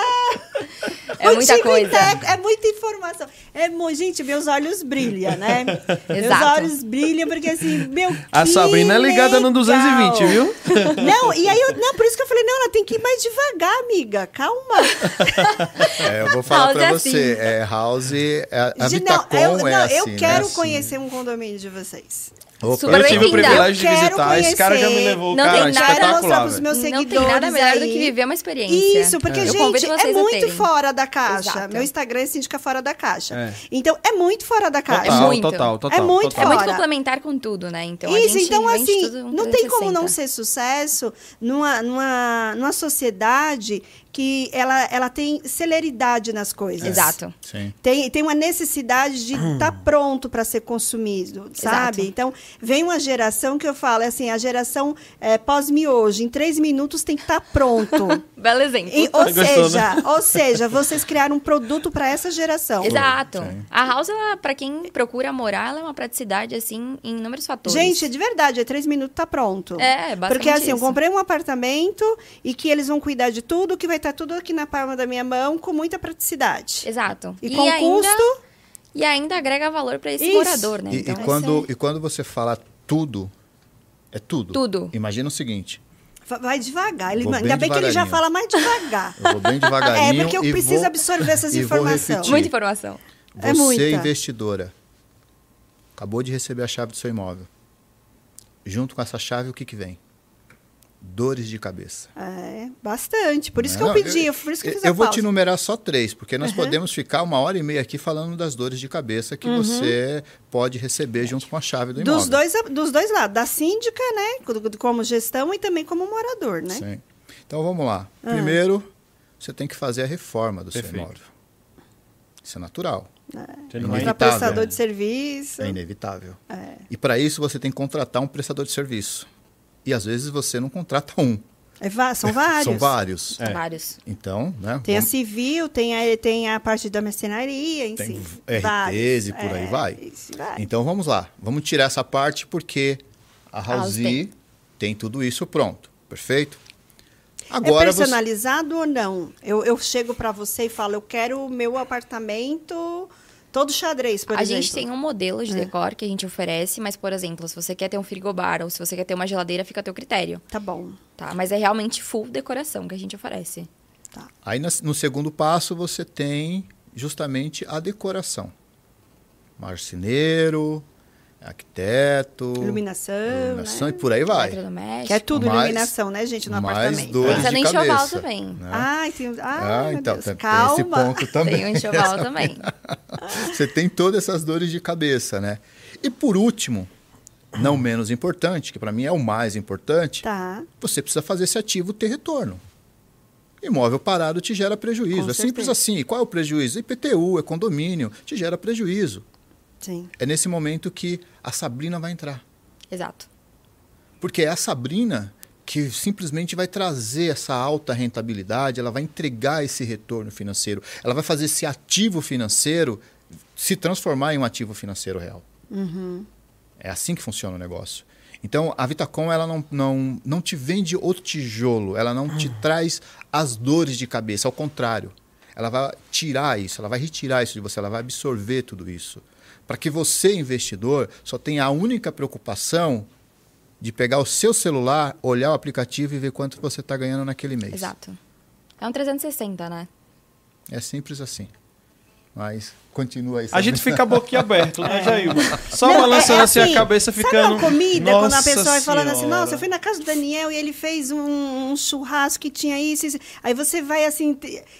É o muita coisa. Teco, É muita informação. É. Gente, meus olhos brilham, né? Meus Exato. olhos brilham, porque assim, meu. A que Sabrina é ligada no legal. 220, viu? Não, e aí eu. Não, por isso que eu falei, não, ela tem que ir mais devagar, amiga. Calma. É, eu vou falar House pra é você. assim. É, House, é, a Vitacom não, eu, é não, assim, eu né? quero Assim. conhecer um condomínio de vocês. Opa, Super Eu tive o privilégio de visitar. Esse cara já me conhecer. levou, Não cara, tem nada. Mostrar espetacular. pros meus Não seguidores. tem nada melhor do aí. que viver uma experiência. Isso, porque, Eu gente, é muito fora da caixa. Exato. Meu Instagram é síndica fora da caixa. É. Então, é muito fora da caixa. Total, muito. total, total. É muito total. É muito Fora. complementar com tudo, né? Então, a Isso, gente então assim, tudo não tem como 360. não ser sucesso numa, numa, numa sociedade que ela, ela tem celeridade nas coisas. Exato. Sim. Tem, tem uma necessidade de estar pronto para ser consumido, sabe? Exato. Então, vem uma geração que eu falo, é assim, a geração é, pós-miojo, em três minutos tem que estar pronto. Belo exemplo. E, ou, gostou, seja, né? ou seja, vocês criaram um produto para essa geração. Exato. Sim. A House, ela, pra quem procura morar, ela é uma praticidade, assim, em inúmeros fatores. Gente, de verdade, é três minutos tá pronto. É, basicamente Porque assim, eu isso. comprei um apartamento e que eles vão cuidar de tudo, que vai estar tudo aqui na palma da minha mão, com muita praticidade. Exato. E, com ainda, custo, E ainda agrega valor pra esse Isso. morador, né? E, Então, e quando, esse e quando você fala tudo, é tudo. Tudo. Imagina o seguinte: va- vai devagar. Ele, ainda bem que ele já fala mais devagar. eu vou bem devagarinho. É, porque eu e preciso vou- absorver essas e informações. é muita informação. É Você, muita. investidora, acabou de receber a chave do seu imóvel. Junto com essa chave, o que, que vem? Dores de cabeça. É, bastante. Por isso que Não, eu pedi, por isso que eu fiz a eu vou pausa. te numerar só três, porque nós podemos ficar uma hora e meia aqui falando das dores de cabeça que você pode receber junto com a chave do imóvel. Uhum. Dos dois, dos dois lados, da síndica, né, co- como gestão e também como morador, né? Sim. Então vamos lá. Ah. Primeiro, você tem que fazer a reforma do Perfeito. seu imóvel. Isso é natural. Você não Inevitável. prestador de serviço. É inevitável. É. E para isso você tem que contratar um prestador de serviço. E às vezes você não contrata um. É são vários. São vários. É. Vários. Então, né? Tem a vamos- civil, tem a, tem a parte da mercenaria em Tem si. RTs Vários. e por aí É, vai. vai. Então vamos lá. Vamos tirar essa parte porque a House House tem. tem tudo isso pronto. Perfeito? é Agora você. personalizado ou não? Eu, eu chego para você e falo, eu quero o meu apartamento todo xadrez, por a exemplo. gente tem um modelo É. de decor que a gente oferece, mas, por exemplo, se você quer ter um frigobar ou se você quer ter uma geladeira, fica a teu critério, Tá bom. tá? Mas é realmente full decoração que a gente oferece. Tá. Aí no segundo passo você tem justamente a decoração. Marceneiro, arquiteto, Iluminação, iluminação né? e por aí vai. Que é tudo Mais- iluminação, né, gente, no mais apartamento. dores Pensa de no enxoval cabeça, também. né? Ai, tem... Ai, Ah, meu então Deus. tem, tem Calma. esse ponto também. Tem o enxoval também. Você tem todas essas dores de cabeça, né? E por último, não menos importante, que para mim é o mais importante, Tá. você precisa fazer esse ativo ter retorno. Imóvel parado te gera prejuízo. Com é simples certeza. assim. E qual é o prejuízo? IPTU, é condomínio, te gera prejuízo. Sim. É nesse momento que a Sabrina vai entrar. Exato. Porque é a Sabrina que simplesmente vai trazer essa alta rentabilidade, ela vai entregar esse retorno financeiro, ela vai fazer esse ativo financeiro se transformar em um ativo financeiro real. É assim que funciona o negócio. Então, a Vitacom ela não, não, não te vende o tijolo, ela não te traz as dores de cabeça, ao contrário. Ela vai tirar isso, ela vai retirar isso de você, ela vai absorver tudo isso Para que você, investidor, só tenha a única preocupação de pegar o seu celular, olhar o aplicativo e ver quanto você está ganhando naquele mês. Exato. É um 360, né? É simples assim. Mas continua aí. A gente fica boquiaberto, né, Jair? Só Não, balançando é assim, a assim, cabeça Sabe ficando. uma comida, quando a Nossa pessoa vai falando assim, nossa, eu fui na casa do Daniel e ele fez um, um churrasco que tinha isso, isso. Aí você vai assim,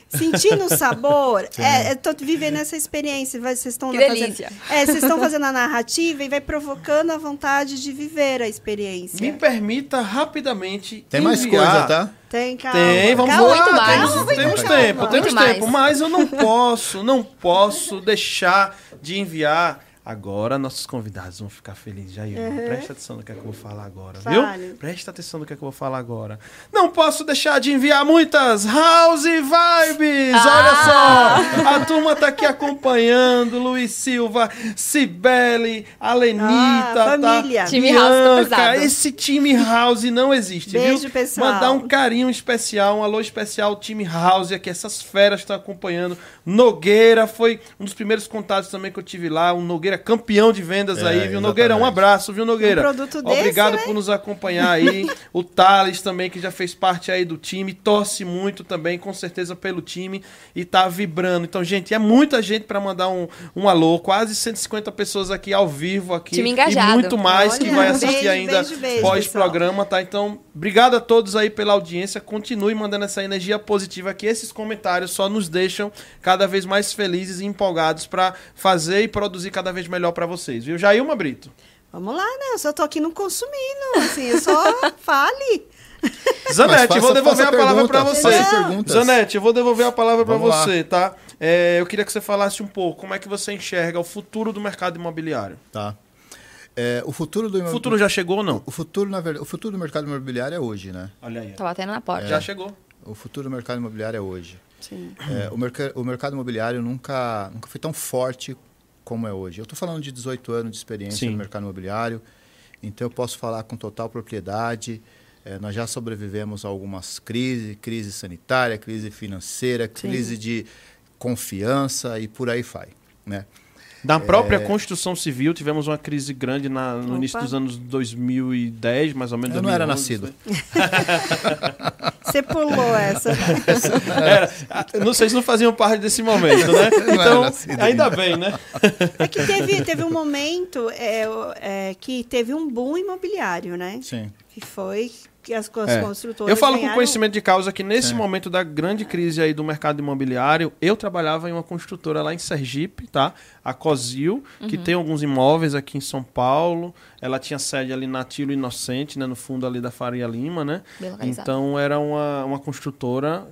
sentindo o sabor. é, eu tô vivendo essa experiência. Vocês estão fazendo, é, vocês estão fazendo a narrativa e vai provocando a vontade de viver a experiência. Me permita rapidamente. Tem mais enviar- coisa, tá? Tem, calma. Tem, vamos calma, lá. muito mais. Temos, calma, temos calma. tempo, temos Muito tempo. mais. Mas eu não posso, não posso deixar de enviar. Agora nossos convidados vão ficar felizes, Jair. Presta atenção no que é que eu vou falar agora, Fale. viu? Presta atenção no que é que eu vou falar agora. Não posso deixar de enviar muitas House Vibes! Ah! Olha só! A turma tá aqui acompanhando. Luiz Silva, Cibele, Alenita, Ah, tá? família. Time House tá pesado. esse time House não existe, Beijo, viu? pessoal. Mandar um carinho especial, um alô especial, time House aqui, essas feras estão acompanhando. Nogueira foi um dos primeiros contatos também que eu tive lá, um Nogueira campeão de vendas É, aí, viu? exatamente. Nogueira, um abraço, viu, Nogueira? Um produto desse, Obrigado né? por nos acompanhar aí. o Thales também, que já fez parte aí do time, torce muito também, com certeza, pelo time e tá vibrando. Então, gente, é muita gente para mandar um, um alô, quase 150 pessoas aqui ao vivo aqui. Time engajado. E muito mais que Olha, vai assistir beijo, ainda pós-programa, tá? Então, obrigado a todos aí pela audiência. Continue mandando essa energia positiva que esses comentários só nos deixam cada vez mais felizes e empolgados para fazer e produzir cada vez melhor para vocês, viu? Jailma Brito. Vamos lá, né? Eu só tô aqui não consumindo, assim, eu só fale. Zanete, faça- eu vou devolver a palavra para você. Zanete, eu vou devolver a palavra para você, tá? É, eu queria que você falasse um pouco como é que você enxerga o futuro do mercado imobiliário. Tá. É, o futuro do futuro já chegou ou não? o futuro na verdade, o futuro do mercado imobiliário é hoje, né? Olha aí. Tá batendo na porta. Já chegou. O futuro do mercado imobiliário é hoje. Sim. É, o, merca- o mercado imobiliário nunca, nunca foi tão forte como é hoje. Eu estou falando de 18 anos de experiência Sim. no mercado imobiliário, então eu posso falar com total propriedade. É, nós já sobrevivemos a algumas crises, crise sanitária, crise financeira, crise de confiança e por aí vai. Né? Da própria construção civil, tivemos uma crise grande na- no Opa. início dos anos 2010, mais ou menos. Eu não era 2011, nascido. né? Você pulou essa. Era. Ah, Não sei se não faziam parte desse momento, né? Então, ainda ainda. bem, né? É que teve, teve um momento é, é, que teve um boom imobiliário, né? Sim. Que foi que as, as É. construtoras Eu falo com ganharam- conhecimento de causa que nesse Sim. momento da grande crise aí do mercado imobiliário, eu trabalhava em uma construtora lá em Sergipe, tá? A Cozil, que tem alguns imóveis aqui em São Paulo. Ela tinha sede ali na Tilo Inocente, né? No fundo ali da Faria Lima, né? Então era uma, uma construtora.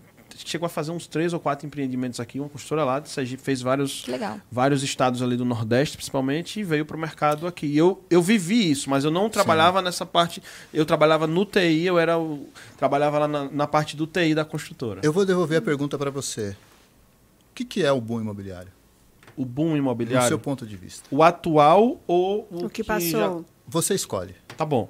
Chegou a fazer uns três ou quatro empreendimentos aqui. Uma construtora lá de Sergipe fez vários Que legal. vários estados ali do Nordeste, principalmente, e veio para o mercado aqui. E eu, eu vivi isso, mas eu não trabalhava nessa parte. Eu trabalhava no TI, eu era o, trabalhava lá na, na parte do TI da construtora. Eu vou devolver a pergunta para você. O que, que é o boom imobiliário? O boom Do imobiliário. seu ponto de vista. O atual ou o, O que já- passou. Você escolhe. Tá bom.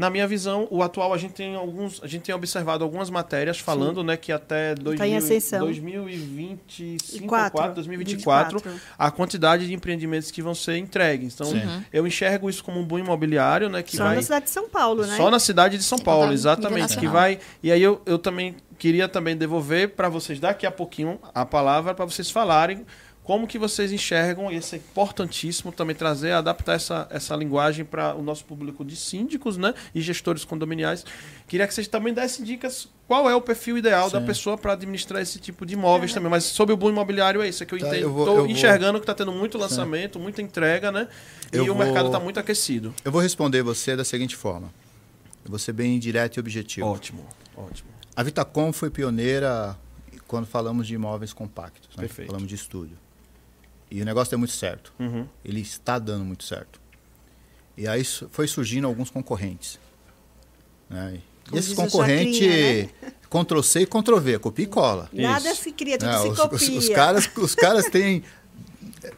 Na minha visão, o atual a gente tem alguns, a gente tem observado algumas matérias falando, né, que até dois Tá em mil- ascensão. 2025 Quatro. 4, 2024, 24. a quantidade de empreendimentos que vão ser entregues. Então, Sim. eu enxergo isso como um boom imobiliário, né, que Só vai na cidade de São Paulo, né? só na cidade de São Paulo, exatamente. Que vai. E aí eu, eu também queria também devolver para vocês daqui a pouquinho a palavra para vocês falarem como que vocês enxergam, e isso é importantíssimo também trazer, adaptar essa, essa linguagem para o nosso público de síndicos né, e gestores condominiais. Queria que vocês também dessem dicas qual é o perfil ideal da Sim. pessoa para administrar esse tipo de imóveis também. Mas sobre o boom imobiliário é isso, é que eu Tá, Estou eu vou- enxergando que está tendo muito lançamento, muita entrega, né? E Eu o vou- mercado está muito aquecido. Eu vou responder você da seguinte forma. Eu vou ser bem direto e objetivo. Ótimo, ótimo. A Vitacom foi pioneira quando falamos de imóveis compactos. Né? Perfeito. Falamos de estúdio. E o negócio deu muito certo. Uhum. Ele está dando muito certo. E aí foi surgindo alguns concorrentes. Né? E esses concorrentes, Chacrinha, Ctrl C e Ctrl V, copia e cola. Nada Isso. se cria, tudo Né? se Os, copia. os- os caras, os caras têm.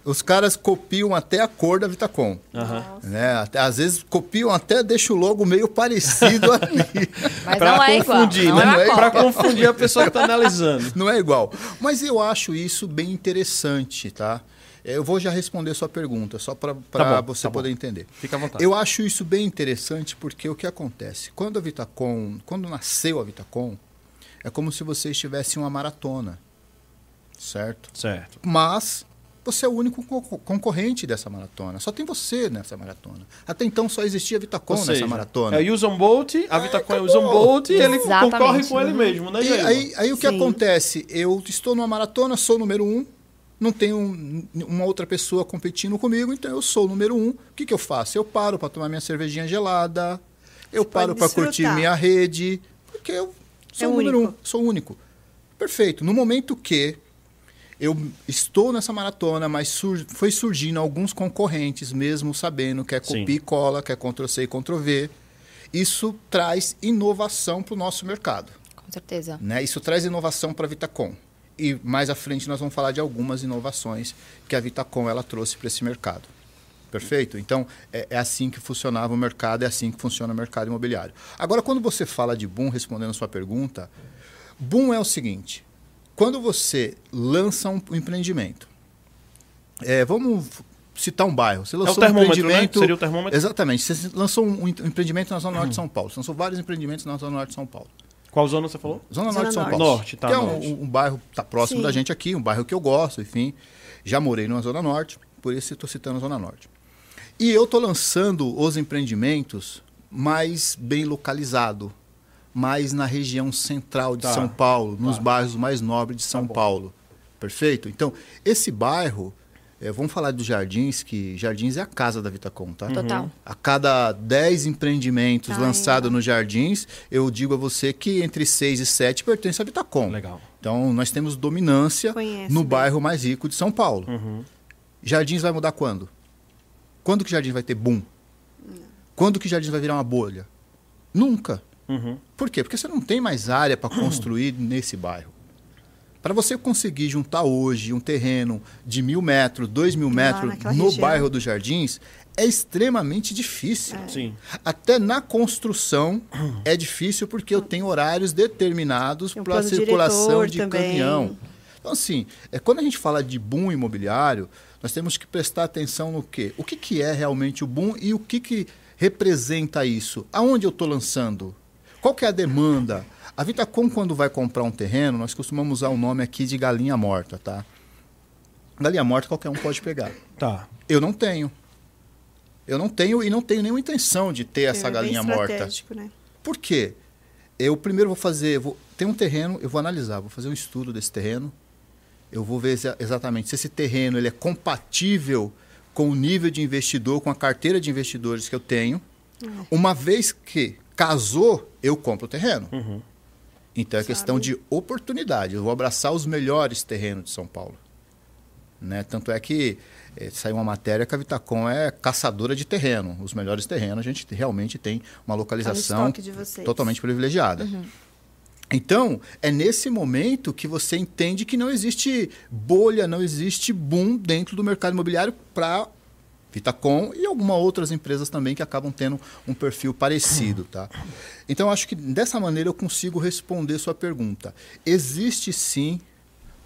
Os caras copiam até a cor da Vitacom. Aham. Né? Até, às vezes copiam até, deixa o logo meio parecido ali. Mas Pra não é igual. confundir, não né? é é. Pra confundir a pessoa que tá analisando. Não é igual. Mas eu acho isso bem interessante, tá? Eu vou já responder sua pergunta, só para Tá bom, você tá bom. poder entender. Fica à vontade. Eu acho isso bem interessante porque o que acontece? Quando a Vitacom, quando nasceu a Vitacom, é como se você estivesse em uma maratona, certo? Certo. Mas você é o único co- concorrente dessa maratona. Só tem você nessa maratona. Até então só existia a Vitacom Ou nessa seja, maratona. É o Usain Bolt, a Vitacom é o. Usain Bolt e ele Exatamente. concorre com ele mesmo, né, E aí, aí o que Sim. acontece? Eu estou numa maratona, sou o número um, não tenho um- uma outra pessoa competindo comigo, então eu sou o número um. O que, que eu faço? Eu paro para tomar minha cervejinha gelada, eu Você paro para curtir minha rede, porque eu sou É o número único. um, sou único. Perfeito. No momento que eu estou nessa maratona, mas sur- foi surgindo alguns concorrentes, mesmo sabendo que é Sim. copia e cola, que é Ctrl-C e Ctrl-V, isso traz inovação para o nosso mercado Com certeza. né? Isso traz inovação para a Vitacom. E mais à frente nós vamos falar de algumas inovações que a Vitacom ela trouxe para esse mercado. Perfeito? Então, é, é assim que funcionava o mercado, é assim que funciona o mercado imobiliário. Agora, quando você fala de boom, respondendo a sua pergunta, boom é o seguinte: quando você lança um empreendimento, é, vamos citar um bairro. Você É lançou um termômetro, né? empreendimento. Seria o termômetro. Exatamente. Você lançou um empreendimento na Zona Norte de São Paulo. Você lançou vários empreendimentos na Zona Norte de São Paulo. Qual zona você falou? Zona, Zona Norte de São. Paulo. Norte, tá, Que é um, um bairro tá próximo Sim. da gente aqui, um bairro que eu gosto, enfim. Já morei numa Zona Norte, por isso estou citando a Zona Norte. E eu estou lançando os empreendimentos mais bem localizado, mais na região central de Tá. São Paulo, nos Tá. bairros mais nobres de São bom. Paulo. Perfeito? Então, esse bairro, eh, vamos falar dos Jardins, que Jardins é a casa da Vitacom, tá? Total. A cada 10 empreendimentos Tá, lançados nos Jardins, eu digo a você que entre 6 e 7 pertence à Vitacom. Legal. Então, nós temos dominância Conheço no bem. bairro mais rico de São Paulo. Uhum. Jardins vai mudar quando? Quando que Jardins vai ter boom? Quando que Jardins vai virar uma bolha? Nunca. Uhum. Por quê? Porque você não tem mais área para construir nesse bairro. Para você conseguir juntar hoje um terreno de mil metros, dois mil metros no região. bairro dos Jardins, é extremamente difícil. Sim. Até na construção é difícil porque eu tenho horários determinados para plano circulação de também. caminhão. Então, assim, é, quando a gente fala de boom imobiliário, nós temos que prestar atenção no quê? O que, que é realmente o boom e o que, que representa isso? Aonde eu estou lançando? Qual que é a demanda? A Vitacom, quando vai comprar um terreno, nós costumamos usar o nome aqui de galinha morta, tá? Galinha morta qualquer um pode pegar. Tá. Eu não tenho. Eu não tenho e não tenho nenhuma intenção de ter essa É bem galinha morta. Né? Por quê? Eu primeiro vou fazer, vou, tem um terreno, eu vou analisar, vou fazer um estudo desse terreno. Eu vou ver exa- exatamente se esse terreno ele é compatível com o nível de investidor, com a carteira de investidores que eu tenho. Uma vez que casou, eu compro o terreno. Uhum. Então é Sabe. questão de oportunidade. Eu vou abraçar os melhores terrenos de São Paulo. Né? Tanto é que eh, saiu uma matéria que a Vitacom é caçadora de terreno. Os melhores terrenos a gente realmente tem uma localização totalmente privilegiada. Então, é nesse momento que você entende que não existe bolha, não existe boom dentro do mercado imobiliário para Vitacom e algumas outras empresas também que acabam tendo um perfil parecido, tá? Então, acho que dessa maneira eu consigo responder sua pergunta. Existe sim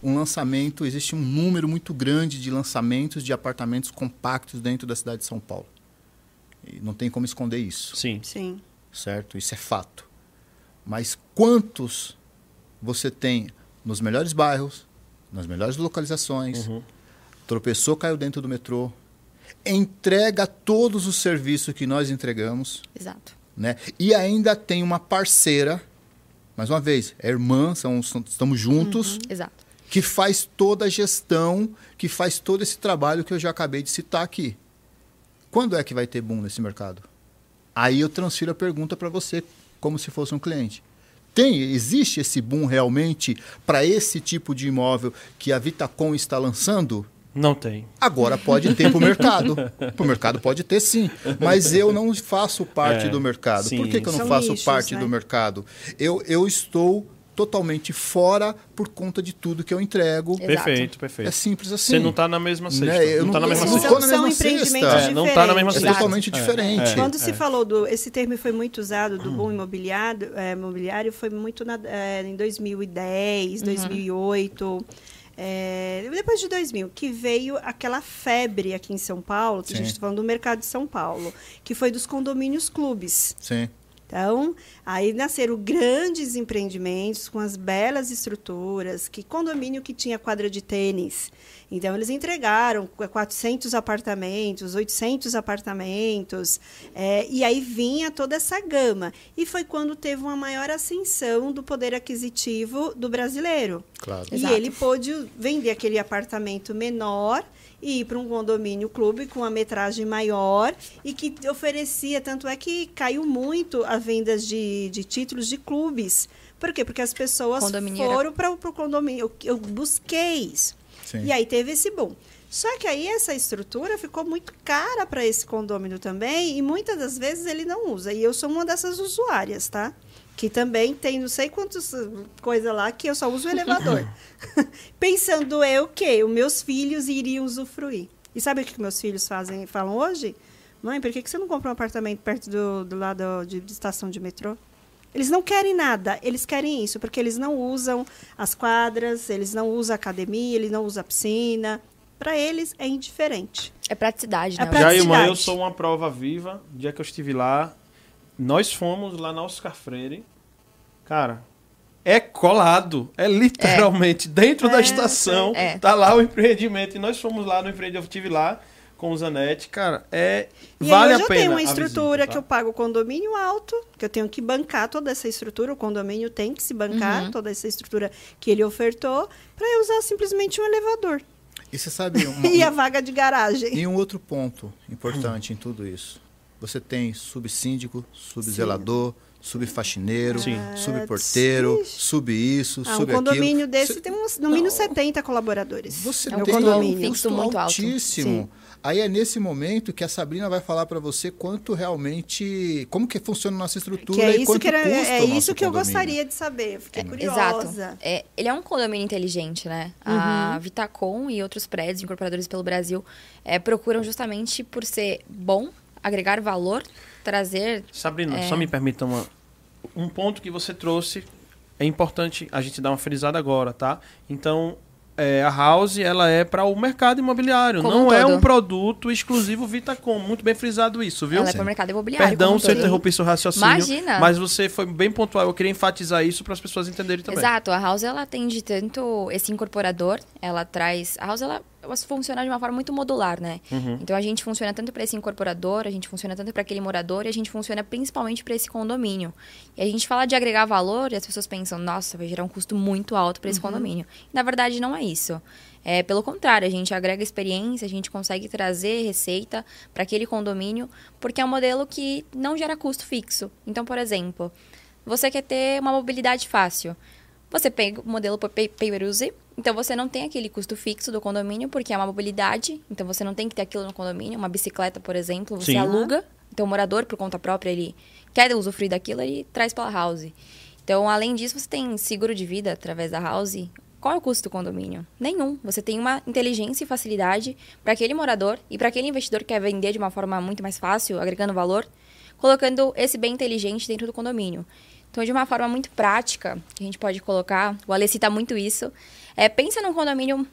um lançamento, existe um número muito grande de lançamentos de apartamentos compactos dentro da cidade de São Paulo. E não tem como esconder isso Sim. Sim. certo? Isso é fato. Mas quantos você tem nos melhores bairros, nas melhores localizações, Uhum. tropeçou, caiu dentro do metrô, entrega todos os serviços que nós entregamos, Exato. né? E ainda tem uma parceira, mais uma vez, é irmã, são, são- estamos juntos, Exato. que faz toda a gestão, que faz todo esse trabalho que eu já acabei de citar aqui. Quando é que vai ter boom nesse mercado? Aí eu transfiro a pergunta para você, como se fosse um cliente. Tem, existe esse boom realmente para esse tipo de imóvel que a Vitacom está lançando? Não tem. Agora pode ter para o mercado. Para o mercado pode ter sim. Mas eu não faço parte É, do mercado. sim. Por que, que eu não São faço nichos, parte né? do mercado? Eu, eu estou totalmente fora por conta de tudo que eu entrego. Exato. Perfeito, perfeito. É simples assim. Você não tá na mesma cesta. Né, eu Não tá na mesma São, cesta. na são mesma empreendimentos cesta. É, não tá na mesma É cesta. totalmente É, diferente. é. Quando se falou do esse termo foi muito usado do boom imobiliário, é, imobiliário foi muito na- é, em 2010, 2008. É, depois de 2000, que veio aquela febre aqui em São Paulo, que a Sim. gente está falando do mercado de São Paulo, que foi dos condomínios clubes. Sim. Então, aí nasceram grandes empreendimentos com as belas estruturas, que condomínio que tinha quadra de tênis. Então, eles entregaram 400 apartamentos, 800 apartamentos, é, e aí vinha toda essa gama. E foi quando teve uma maior ascensão do poder aquisitivo do brasileiro. Claro. E Exato. ele pôde vender aquele apartamento menor e ir para um condomínio clube com uma metragem maior e que oferecia, tanto é que caiu muito a vendas de, de títulos de clubes. Por quê? Porque as pessoas foram para o condomínio. Eu, eu busquei isso. Sim. E aí teve esse boom. Só que aí essa estrutura ficou muito cara para esse condomínio também e muitas das vezes ele não usa. E eu sou uma dessas usuárias, tá? Que também tem não sei quantas coisas lá que eu só uso o elevador. Pensando eu que os meus filhos iriam usufruir. E sabe o que que meus filhos fazem, falam hoje? Mãe, por que que você não compra um apartamento perto do, do lado de, de estação de metrô? Eles não querem nada, eles querem isso, porque eles não usam as quadras, eles não usam a academia, eles não usam a piscina. Para eles é indiferente. É praticidade, É né? pra- Já, irmã, eu Praticidade. sou uma prova viva. O dia que eu estive lá, nós fomos lá na Oscar Freire. Cara, é colado. É literalmente dentro da É, estação. é. Tá lá o empreendimento. E nós fomos lá no empreendimento. Eu estive lá com o Zanetti. Cara, é. E vale a eu pena. tenho uma estrutura visita, que tá? eu pago condomínio alto, que eu tenho que bancar toda essa estrutura, o condomínio tem que se bancar Uhum. toda essa estrutura que ele ofertou, para eu usar simplesmente um elevador E você sabe, uma- e a vaga de garagem. e um outro ponto importante em tudo isso. Você tem subsíndico, subzelador, subfaxineiro, Sim. subporteiro, Ixi. sub isso, Ah, um sub condomínio aquilo. desse Você- tem uns, no mínimo Não. 70 colaboradores. Você É um tem condomínio. um custo muito alto. altíssimo. Sim. Aí é nesse momento que a Sabrina vai falar para você quanto realmente, como que funciona a nossa estrutura Que é e quanto que, era, custa é o isso nosso que eu condomínio. gostaria de saber. Eu fiquei Exato. curiosa. É, ele é um condomínio inteligente, né? Uhum. A Vitacom e outros prédios incorporadores pelo Brasil é, procuram justamente por ser bom, agregar valor, trazer. Sabrina, É. só me permita uma, um ponto que você trouxe. É importante a gente dar uma frisada agora, tá? Então, é, a House ela é para o mercado imobiliário, Como não um é todo. um produto exclusivo Vitacom. Muito bem frisado isso, viu? Ela é para o mercado imobiliário. Perdão como se eu interrompi seu raciocínio. Imagina. Mas você foi bem pontual. Eu queria enfatizar isso para as pessoas entenderem também. Exato, a House ela atende tanto esse incorporador, ela traz. A House ela, ela funciona de uma forma muito modular, né? Uhum. Então a gente funciona tanto para esse incorporador, a gente funciona tanto para aquele morador e a gente funciona principalmente para esse condomínio. E a gente fala de agregar valor e as pessoas pensam, nossa, vai gerar um custo muito alto para esse condomínio. Na verdade, não é isso. É, pelo contrário, a gente agrega experiência, a gente consegue trazer receita para aquele condomínio, porque é um modelo que não gera custo fixo. Então, por exemplo, você quer ter uma mobilidade fácil. Você pega o modelo por pay pay per use, então você não tem aquele custo fixo do condomínio, porque é uma mobilidade, então você não tem que ter aquilo no condomínio. Uma bicicleta, por exemplo, você Sim. aluga, então o morador, por conta própria, ele quer usufruir daquilo, ele traz pela house. Então, além disso, você tem seguro de vida através da house. Qual é o custo do condomínio? Nenhum. Você tem uma inteligência e facilidade para aquele morador e para aquele investidor que quer vender de uma forma muito mais fácil, agregando valor, colocando esse bem inteligente dentro do condomínio. Então, de uma forma muito prática, que a gente pode colocar, o Ale cita muito isso, é, pensa num condomínio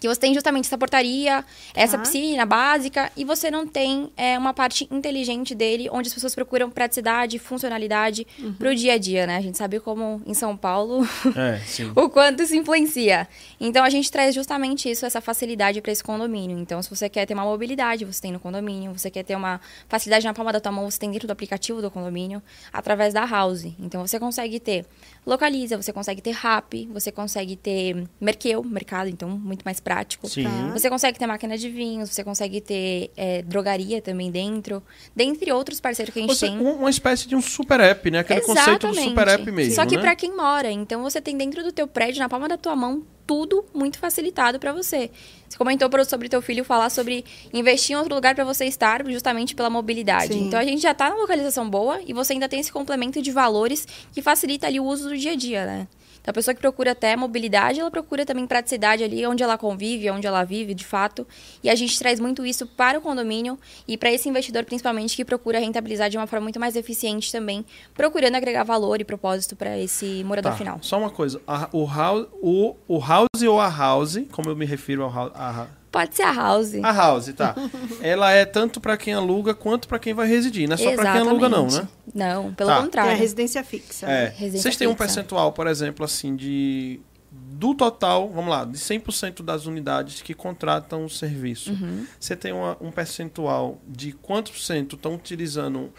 que você tem justamente essa portaria, essa Tá. piscina básica, e você não tem é, uma parte inteligente dele, onde as pessoas procuram praticidade, funcionalidade Uhum. pro dia a dia, né? A gente sabe como em São Paulo É, sim. o quanto isso influencia. Então a gente traz justamente isso, essa facilidade para esse condomínio. Então, se você quer ter uma mobilidade, você tem no condomínio. Você quer ter uma facilidade na palma da tua mão, você tem dentro do aplicativo do condomínio, através da House. Então você consegue ter localiza, você consegue ter RAP, você consegue ter Merkeu, mercado, então muito mais prático. Sim. Tá. Você consegue ter máquina de vinhos, você consegue ter é, drogaria também dentro, dentre outros parceiros que a gente Você, tem. um- uma espécie de um super app, né? Aquele conceito do super app mesmo. Só que né? pra quem mora, então você tem dentro do teu prédio, na palma da tua mão, tudo muito facilitado pra você. Você comentou sobre teu filho falar sobre investir em outro lugar pra você estar, justamente pela mobilidade. Sim. Então a gente já tá numa localização boa e você ainda tem esse complemento de valores que facilita ali o uso do dia a dia, né? Então a pessoa que procura até mobilidade, ela procura também praticidade ali onde ela convive, onde ela vive, de fato. E a gente traz muito isso para o condomínio e para esse investidor, principalmente, que procura rentabilizar de uma forma muito mais eficiente também, procurando agregar valor e propósito para esse morador Tá, final. Só uma coisa. A- o, house, o, o house ou a house, como eu me refiro ao house. A, Pode ser a house. a house, tá. Ela é tanto para quem aluga quanto para quem vai residir. Não é só para quem aluga, não, né? Não, pelo Tá. Tem a contrário. residência fixa. É. Residência Vocês têm um fixa. percentual, por exemplo, assim, de. Do total, vamos lá, de 100% das unidades que contratam o serviço. Uhum. Você tem uma- um percentual de quantos por cento estão utilizando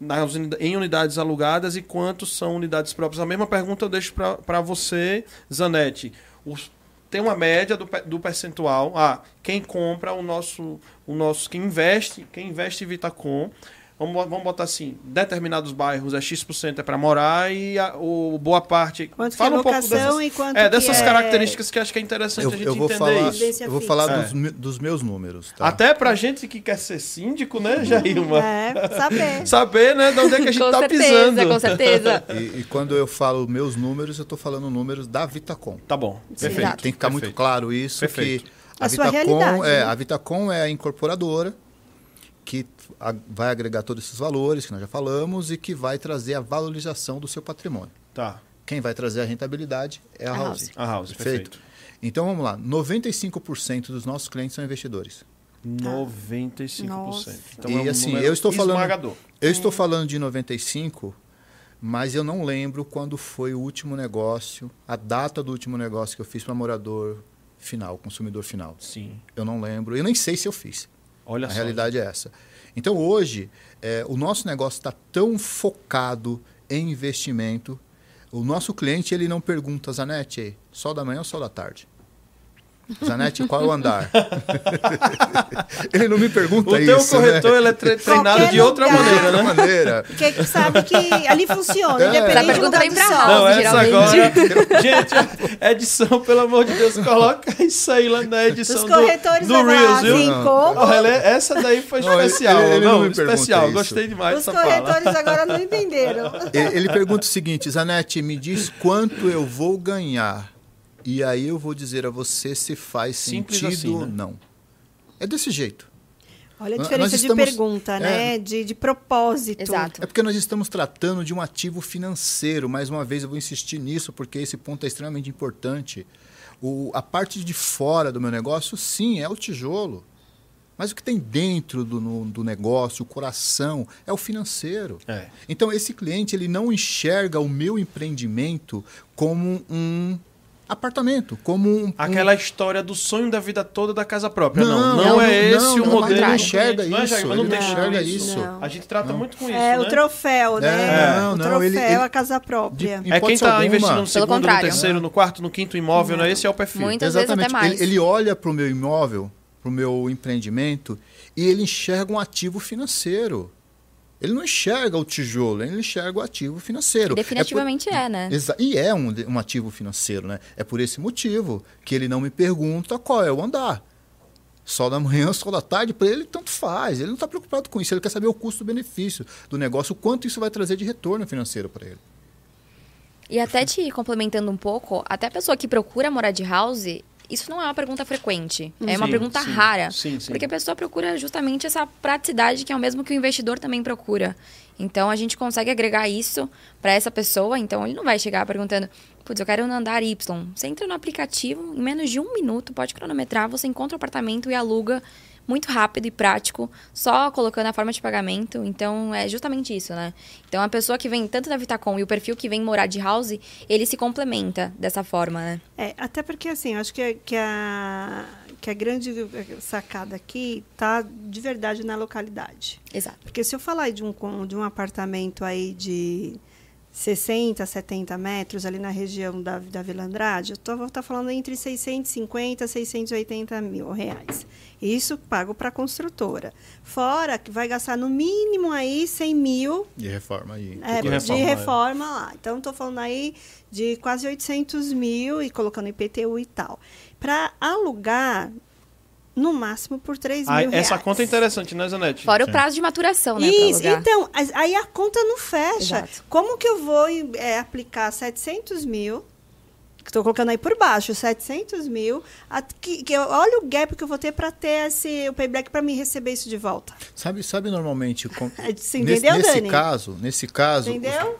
nas em unidades alugadas e quantos são unidades próprias? A mesma pergunta eu deixo para você, Zanetti. Os- tem uma média do, do percentual. Ah, quem compra o nosso, o nosso, quem investe, quem investe em Vitacom, vamos, vamos botar assim, determinados bairros é X% é para morar e a, o boa parte. Quanto que fala é um pouco locação dessas, e quanto é, que dessas é- características que acho que é interessante Eu, a gente eu vou entender falar, isso. Eu vou falar É. dos, dos meus números. Tá? Até pra gente que quer ser síndico, né, Jailma? É, saber. Saber, né, de onde é que a gente com tá certeza, pisando. com certeza. E, e quando eu falo meus números, eu estou falando números da Vitacom. Tá bom, perfeito. Exato. Tem que ficar perfeito. muito claro isso Perfeito. que A a sua Vitacom, realidade, é, né? a Vitacom é a incorporadora que vai agregar todos esses valores que nós já falamos e que vai trazer a valorização do seu patrimônio. Tá, Quem vai trazer a rentabilidade é a, A House. House. a house, perfeito. Então vamos lá, 95% dos nossos clientes são investidores. 95%. Nossa. Então E é um assim, eu estou falando- esmagador. Eu estou falando de 95, mas eu não lembro quando foi o último negócio, a data do último negócio que eu fiz para morador final, consumidor final. Sim. Eu não lembro, eu nem sei se eu fiz. Olha a só. realidade é essa. Então hoje, é, o nosso negócio está tão focado em investimento. O nosso cliente ele não pergunta, Zanetti, sol da manhã ou sol da tarde? Zanetti, qual é o andar? ele não me pergunta O isso. teu né? corretor ele é tre- treinado Qualquer de outra lugar. maneira, De outra né? maneira. Porque sabe que ali funciona, É. independente do pergunta do pra sol. House, Não, essa geralmente. agora. Gente, edição, pelo amor de Deus, coloca isso aí lá na edição Os do, corretores do lá, Reels, viu? assim, Não. como? Ó, ele- essa daí foi Não, especial. ele- ele não não, me pergunta especial. isso. Gostei demais Os dessa fala. corretores agora não entenderam. Ele, ele pergunta o seguinte, Zanetti, me diz quanto eu vou ganhar. E aí eu vou dizer a você se faz Simples sentido assim, ou né? não. É desse jeito. Olha a diferença estamos- de pergunta, é. né? De, de propósito. Exato. É porque nós estamos tratando de um ativo financeiro. Mais uma vez, eu vou insistir nisso, porque esse ponto é extremamente importante. O, a parte de fora do meu negócio, sim, é o tijolo. Mas o que tem dentro do, no- do negócio, o coração, é o financeiro. É. Então, esse cliente ele não enxerga o meu empreendimento como um apartamento, como um. um- Aquela história do sonho da vida toda da casa própria. Não, Não, não, não, é esse não, o não, modelo. não enxerga. Não é, isso, Jair? Não não enxerga isso. isso. Não. A gente trata muito com isso, É, né? o troféu, né? não, o não, troféu, ele- ele- a casa própria. De- É quem está alguma. investindo no segundo, no terceiro, no quarto, no quinto imóvel, né? Esse é o perfil. Muitas vezes até mais. Ele, ele olha para o meu imóvel, para o meu empreendimento, e ele enxerga um ativo financeiro. Ele não enxerga o tijolo, ele enxerga o ativo financeiro. Definitivamente é, né? Exa- E é um, um ativo financeiro, né? É por esse motivo que ele não me pergunta qual é o andar. Sol da manhã, sol da tarde, para ele tanto faz. Ele não está preocupado com isso. Ele quer saber o custo-benefício do negócio, o quanto isso vai trazer de retorno financeiro para ele. E até te complementando um pouco, até a pessoa que procura morar de house, isso não é uma pergunta frequente. É uma Sim, pergunta sim. rara. Sim, sim. Porque a pessoa procura justamente essa praticidade que é o mesmo que o investidor também procura. Então a gente consegue agregar isso para essa pessoa. Então ele não vai chegar perguntando, putz, eu quero no andar Y. Você entra no aplicativo, em menos de um minuto, pode cronometrar, você encontra o apartamento e aluga muito rápido e prático, só colocando a forma de pagamento. Então é justamente isso, né? Então a pessoa que vem tanto da Vitacom e o perfil que vem morar de house, ele se complementa dessa forma, né? É, até porque, assim, eu acho que, que, a, que a grande sacada aqui tá de verdade na localidade. Exato. Porque se eu falar de um, de um apartamento aí de 60, 70 metros ali na região da, da Vila Andrade, eu vou estar falando entre 650 e 680 mil reais. Isso pago para a construtora. Fora que vai gastar no mínimo aí 100 mil De reforma aí. é, De de reforma, reforma, é. lá. Então, estou falando aí de quase 800 mil e colocando IPTU e tal. Para alugar, no máximo por 3 Ah, mil reais. essa conta é interessante, né, Zanetti? Fora Sim. o prazo de maturação, né? Isso, alugar. então, aí a conta não fecha. Exato. Como que eu vou é, aplicar 700 mil Estou colocando aí por baixo, 700 mil. a- que, que eu- olha o gap que eu vou ter para ter esse, o payback para me receber isso de volta. Sabe, sabe normalmente... com- nesse, entendeu, nesse Dani? caso, nesse caso... Entendeu?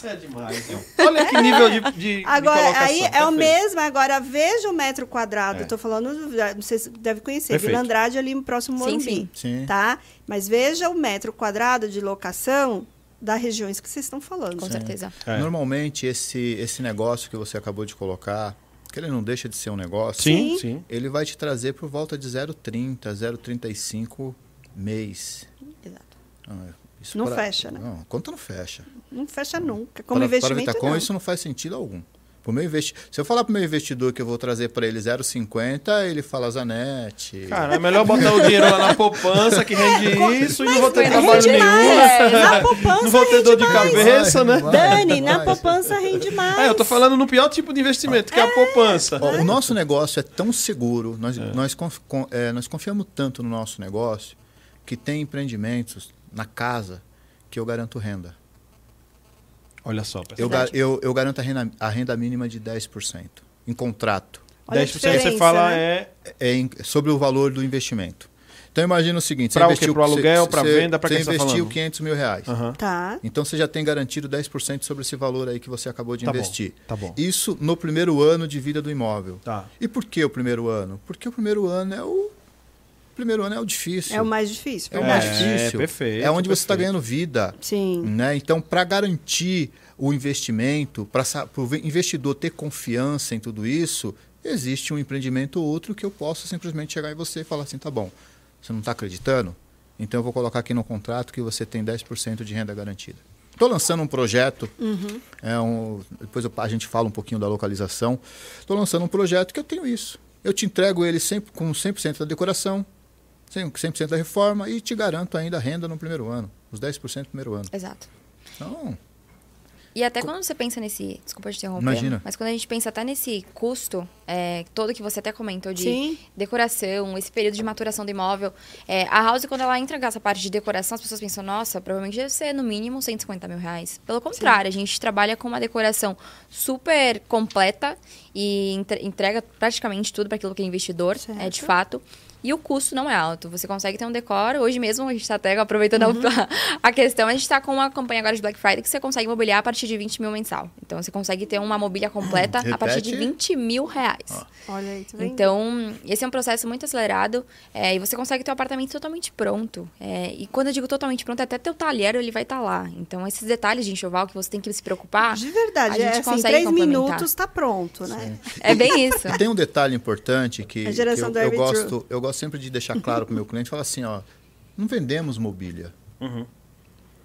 Isso é demais. viu? Olha que nível de, de, de Agora, colocação. aí é o mesmo. Agora, veja o metro quadrado. É. Estou falando, não sei se deve conhecer, Perfeito. Vila Andrade ali no próximo Sim, Morumbi. sim. Sim. Tá? Mas veja o metro quadrado de locação das regiões que vocês estão falando. Com certeza. É. Normalmente, esse, esse negócio que você acabou de colocar, que ele não deixa de ser um negócio, Sim, Sim. sim. ele vai te trazer por volta de 0,30, 0,35 mês. Exato. Ah, isso Não para- fecha, né? Não, a conta não fecha. Não fecha nunca. Como para, investimento, para Vitacom, não. isso não faz sentido algum. Pro meu investi... Se eu falar para o meu investidor que eu vou trazer para ele 0,50, ele fala Zanete. Cara, é melhor botar o dinheiro lá na poupança que rende isso e não vou ter trabalho nenhum. mais. Na poupança Não vou ter dor de mais. cabeça, né? Vai, Dani, na poupança rende mais. É, eu tô falando no pior tipo de investimento, que é a poupança. Ó, o nosso negócio é tão seguro, nós, nós, conf- con- é, nós confiamos tanto no nosso negócio, que tem empreendimentos na casa que eu garanto renda. Olha só, pessoal. Eu, eu, eu garanto a renda, a renda mínima de 10% em contrato. Olha a 10% você fala né? é É em- sobre o valor do investimento. Então imagina o seguinte: quê? investiu- Pro aluguel, você- venda, Você quem você tá investiu falando? 500 mil reais. Aham. Tá. Então você já tem garantido 10% sobre esse valor aí que você acabou de Tá bom, investir. tá bom. Isso no primeiro ano de vida do imóvel. Tá. E por que o primeiro ano? Porque o primeiro ano é o. O primeiro ano é o difícil. É o mais difícil. É o mais É, difícil. perfeito, É onde você está ganhando vida. Sim. Né? Então, para garantir o investimento, para o investidor ter confiança em tudo isso, existe um empreendimento ou outro que eu posso simplesmente chegar em você e falar assim: tá bom, você não está acreditando? Então eu vou colocar aqui no contrato que você tem 10% de renda garantida. Estou lançando um projeto, é um- depois eu- a gente fala um pouquinho da localização. Estou lançando um projeto que eu tenho isso. Eu te entrego ele sempre, com 100% da decoração, 100%, 100% da reforma e te garanto ainda a renda no primeiro ano, os 10% no primeiro ano. Exato. Então, E até quando você pensa nesse. Desculpa te interromper. Imagina. Mas quando a gente pensa até nesse custo, é, todo que você até comentou de Sim. decoração, esse período de maturação do imóvel. é, a House, quando ela entra essa parte de decoração, as pessoas pensam, nossa, provavelmente deve ser no mínimo 150 mil reais. Pelo contrário, a gente trabalha com uma decoração super completa e entre- entrega praticamente tudo para aquilo que é investidor, é de fato. E o custo não é alto. Você consegue ter um decor. Hoje mesmo, a gente está até aproveitando Uhum. a, a questão, a gente está com uma campanha agora de Black Friday que você consegue mobiliar a partir de 20 mil mensal. Então, você consegue ter uma mobília completa a partir de Repete. 20 mil reais. Olha aí, tá vendo? Então, esse é um processo muito acelerado é, e você consegue ter o apartamento totalmente pronto. É, e quando eu digo totalmente pronto, até teu talher ele vai estar lá. Então, esses detalhes de enxoval que você tem que se preocupar, de a verdade, é gente assim, consegue três minutos tá pronto, né? é bem isso. Tem um detalhe importante que, A geração que do eu, eu gosto, eu gosto sempre de deixar claro para o meu cliente, falar assim, ó, não vendemos mobília. Uhum.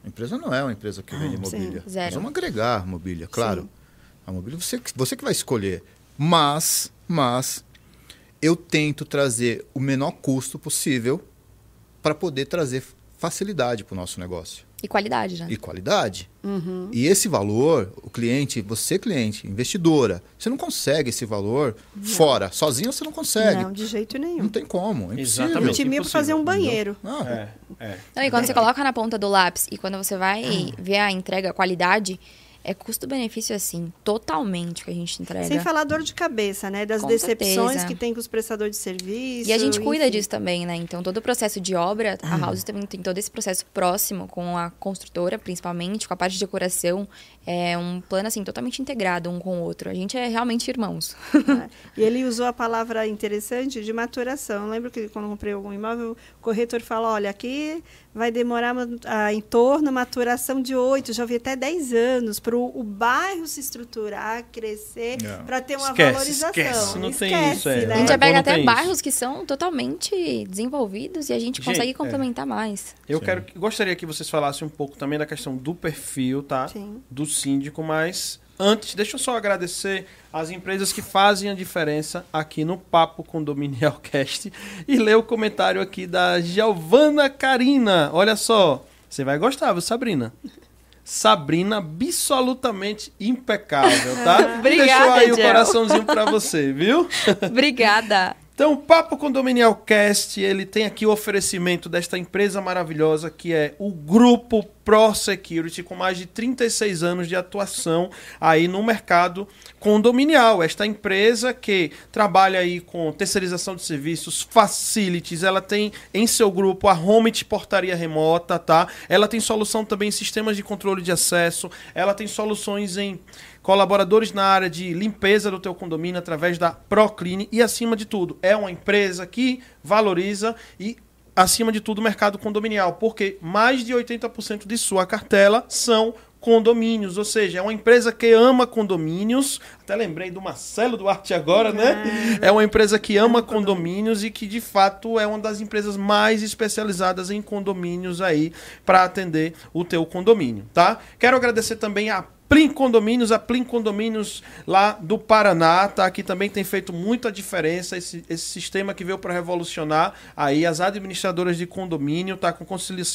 A empresa não é uma empresa que vende Sim, mobília. zero. Nós vamos agregar mobília, claro. Sim. A mobília você, que- você que vai escolher. Mas, mas, eu tento trazer o menor custo possível para poder trazer facilidade para o nosso negócio. E qualidade, né? E qualidade. Uhum. E esse valor, o cliente, você cliente, investidora, você não consegue esse valor fora. Sozinho você não consegue. Não, de jeito nenhum. Não tem como. É impossível. Exatamente. Mil pra fazer um banheiro. Ah, É, é. Não, e quando você coloca na ponta do lápis e quando você vai ver a entrega, a qualidade, é custo-benefício assim, totalmente que a gente entrega. Sem falar dor de cabeça, né? Das Com decepções certeza. que tem com os prestadores de serviço. E a gente cuida enfim. disso também, né? Então, todo o processo de obra, a House também tem todo esse processo próximo com a construtora, principalmente, com a parte de decoração. É um plano, assim, totalmente integrado um com o outro. A gente é realmente irmãos. né? E ele usou a palavra interessante de maturação. Eu lembro que quando eu comprei algum imóvel, o corretor fala: olha, aqui vai demorar ah, em torno maturação de oito, já vi até 10 anos, para o bairro se estruturar, crescer, É. para ter uma Esquece, valorização. esquece, não tem Esquece, isso, é. né? A gente já Quando pega até tem isso. bairros que são totalmente desenvolvidos e a gente Gente, consegue é. complementar mais. Eu Sim. quero, gostaria que vocês falassem um pouco também da questão do perfil, tá? Sim. Do síndico, mas antes, deixa eu só agradecer as empresas que fazem a diferença aqui no Papo Condominial Cast e ler o comentário aqui da Giovana Carina. Olha só, você vai gostar, viu, Sabrina? Sabrina, absolutamente impecável, tá? Obrigada, Deixou aí o Gel. coraçãozinho pra você, viu? Obrigada. Então, o Papo Condominial Cast, ele tem aqui o oferecimento desta empresa maravilhosa que é o Grupo Pro Security, com mais de 36 anos de atuação aí no mercado condominial. Esta empresa que trabalha aí com terceirização de serviços, facilities, ela tem em seu grupo a Home de portaria remota, tá? Ela tem solução também em sistemas de controle de acesso, ela tem soluções em colaboradores na área de limpeza do teu condomínio através da Procline e acima de tudo, é uma empresa que valoriza e acima de tudo o mercado condominial, porque mais de 80% de sua cartela são condomínios, ou seja, é uma empresa que ama condomínios. Até lembrei do Marcelo Duarte agora, né? É uma empresa que ama condomínios e que de fato é uma das empresas mais especializadas em condomínios aí para atender o teu condomínio, tá? Quero agradecer também a Plim Condomínios, a Plim Condomínios lá do Paraná, tá? Que também tem feito muita diferença esse, esse sistema que veio para revolucionar aí as administradoras de condomínio, tá? Com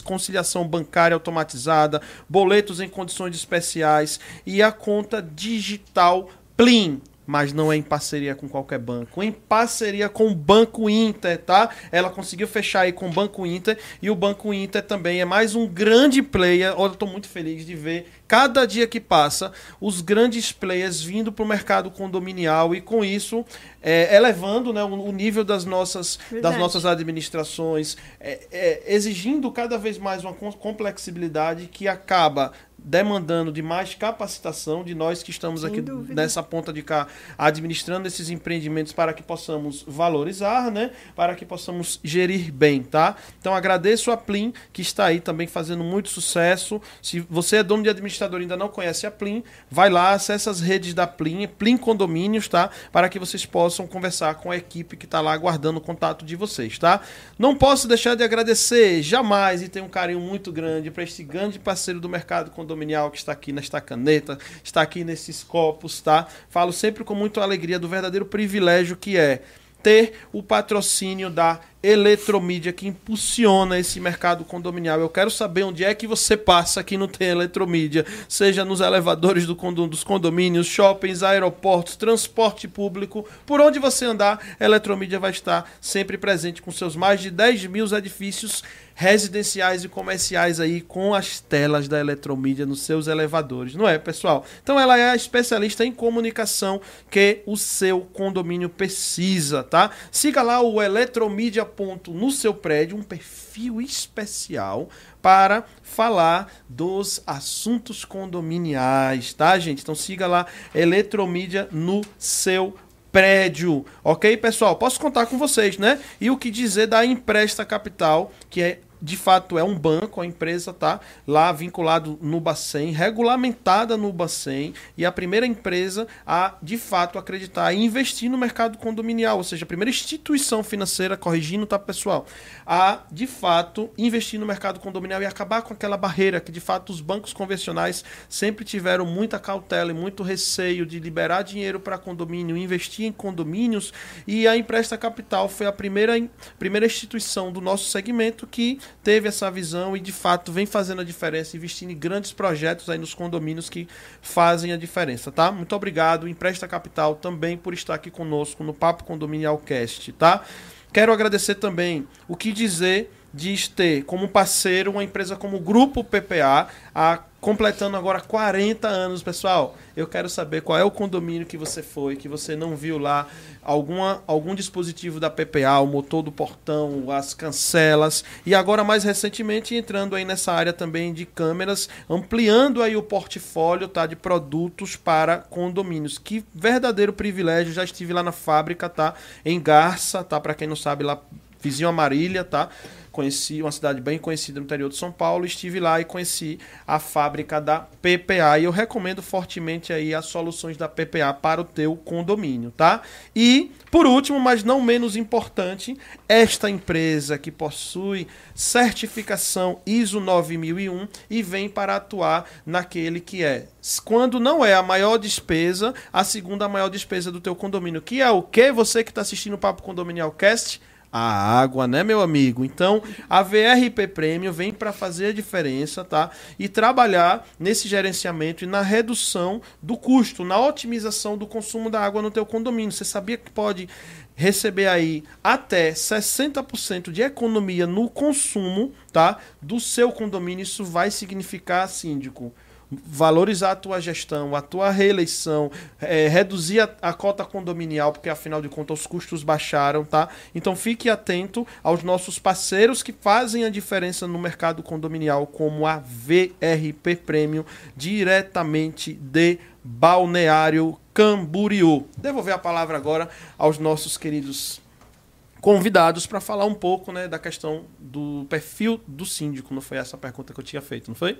conciliação bancária automatizada, boletos em condições especiais e a conta digital Plim mas não é em parceria com qualquer banco, em parceria com o Banco Inter, tá? Ela conseguiu fechar aí com o Banco Inter e o Banco Inter também é mais um grande player. Olha, eu tô muito feliz de ver cada dia que passa os grandes players vindo para o mercado condominial e com isso é, elevando né, o, nível das nossas, das nossas administrações, é, é, exigindo cada vez mais uma complexibilidade que acaba demandando de mais capacitação de nós que estamos Sem aqui dúvida. nessa ponta de cá administrando esses empreendimentos para que possamos valorizar, né? Para que possamos gerir bem, tá? Então agradeço a Plim que está aí também fazendo muito sucesso. Se você é dono de administrador e ainda não conhece a Plim, vai lá, acessa as redes da Plim, Plim Condomínios, tá? Para que vocês possam conversar com a equipe que está lá aguardando o contato de vocês, tá? Não posso deixar de agradecer jamais e tenho um carinho muito grande para este grande parceiro do mercado condominial que está aqui nesta caneta, está aqui nesses copos, tá? Falo sempre com muita alegria do verdadeiro privilégio que é ter o patrocínio da eletromídia que impulsiona esse mercado condominial. Eu quero saber onde é que você passa que não tem eletromídia, seja nos elevadores do condom, dos condomínios, shoppings, aeroportos, transporte público, por onde você andar, a eletromídia vai estar sempre presente com seus mais de 10 mil edifícios residenciais e comerciais aí com as telas da eletromídia nos seus elevadores, não é, pessoal? Então ela é a especialista em comunicação que o seu condomínio precisa, tá? Siga lá o eletromídia no seu prédio um perfil especial para falar dos assuntos condominiais, tá, gente? Então siga lá Eletromídia no seu prédio, ok, pessoal? Posso contar com vocês, né? E o que dizer da Empresta Capital, que é de fato é um banco, a empresa está lá vinculado no Bacen, regulamentada no Bacen, e a primeira empresa a, de fato, acreditar e investir no mercado condominial, ou seja, a primeira instituição financeira, corrigindo, tá, pessoal, a, de fato, investir no mercado condominial e acabar com aquela barreira que, de fato, os bancos convencionais sempre tiveram muita cautela e muito receio de liberar dinheiro para condomínio, investir em condomínios, e a Empresta Capital foi a primeira, primeira instituição do nosso segmento que teve essa visão e de fato vem fazendo a diferença, investindo em grandes projetos aí nos condomínios que fazem a diferença, tá? Muito obrigado, Empresta Capital também por estar aqui conosco no Papo Condominial Cast, tá? Quero agradecer também o que dizer de ter como parceiro uma empresa como o Grupo PPA, a completando agora 40 anos, pessoal. Eu quero saber qual é o condomínio que você foi, que você não viu lá alguma, algum dispositivo da PPA, o motor do portão, as cancelas e agora mais recentemente entrando aí nessa área também de câmeras, ampliando aí o portfólio, tá, de produtos para condomínios. Que verdadeiro privilégio, já estive lá na fábrica, tá, em Garça, tá, para quem não sabe lá vizinho a Marília, tá? Conheci uma cidade bem conhecida no interior de São Paulo, estive lá e conheci a fábrica da PPA e eu recomendo fortemente aí as soluções da PPA para o teu condomínio, tá? E por último, mas não menos importante, esta empresa que possui certificação ISO 9001 e vem para atuar naquele que é, quando não é a maior despesa, a segunda maior despesa do teu condomínio, que é o que você que está assistindo o Papo Condominial Cast a água, né, meu amigo? Então, a VRP Premium vem para fazer a diferença, tá? E trabalhar nesse gerenciamento e na redução do custo, na otimização do consumo da água no teu condomínio. Você sabia que pode receber aí até 60% de economia no consumo, tá? Do seu condomínio, isso vai significar, síndico, valorizar a tua gestão, a tua reeleição, é, reduzir a, a, cota condominial, porque afinal de contas os custos baixaram, tá? Então fique atento aos nossos parceiros que fazem a diferença no mercado condominial, como a VRP Premium, diretamente de Balneário Camboriú. Devolver a palavra agora aos nossos queridos convidados para falar um pouco né, da questão do perfil do síndico. Não foi essa a pergunta que eu tinha feito, não foi?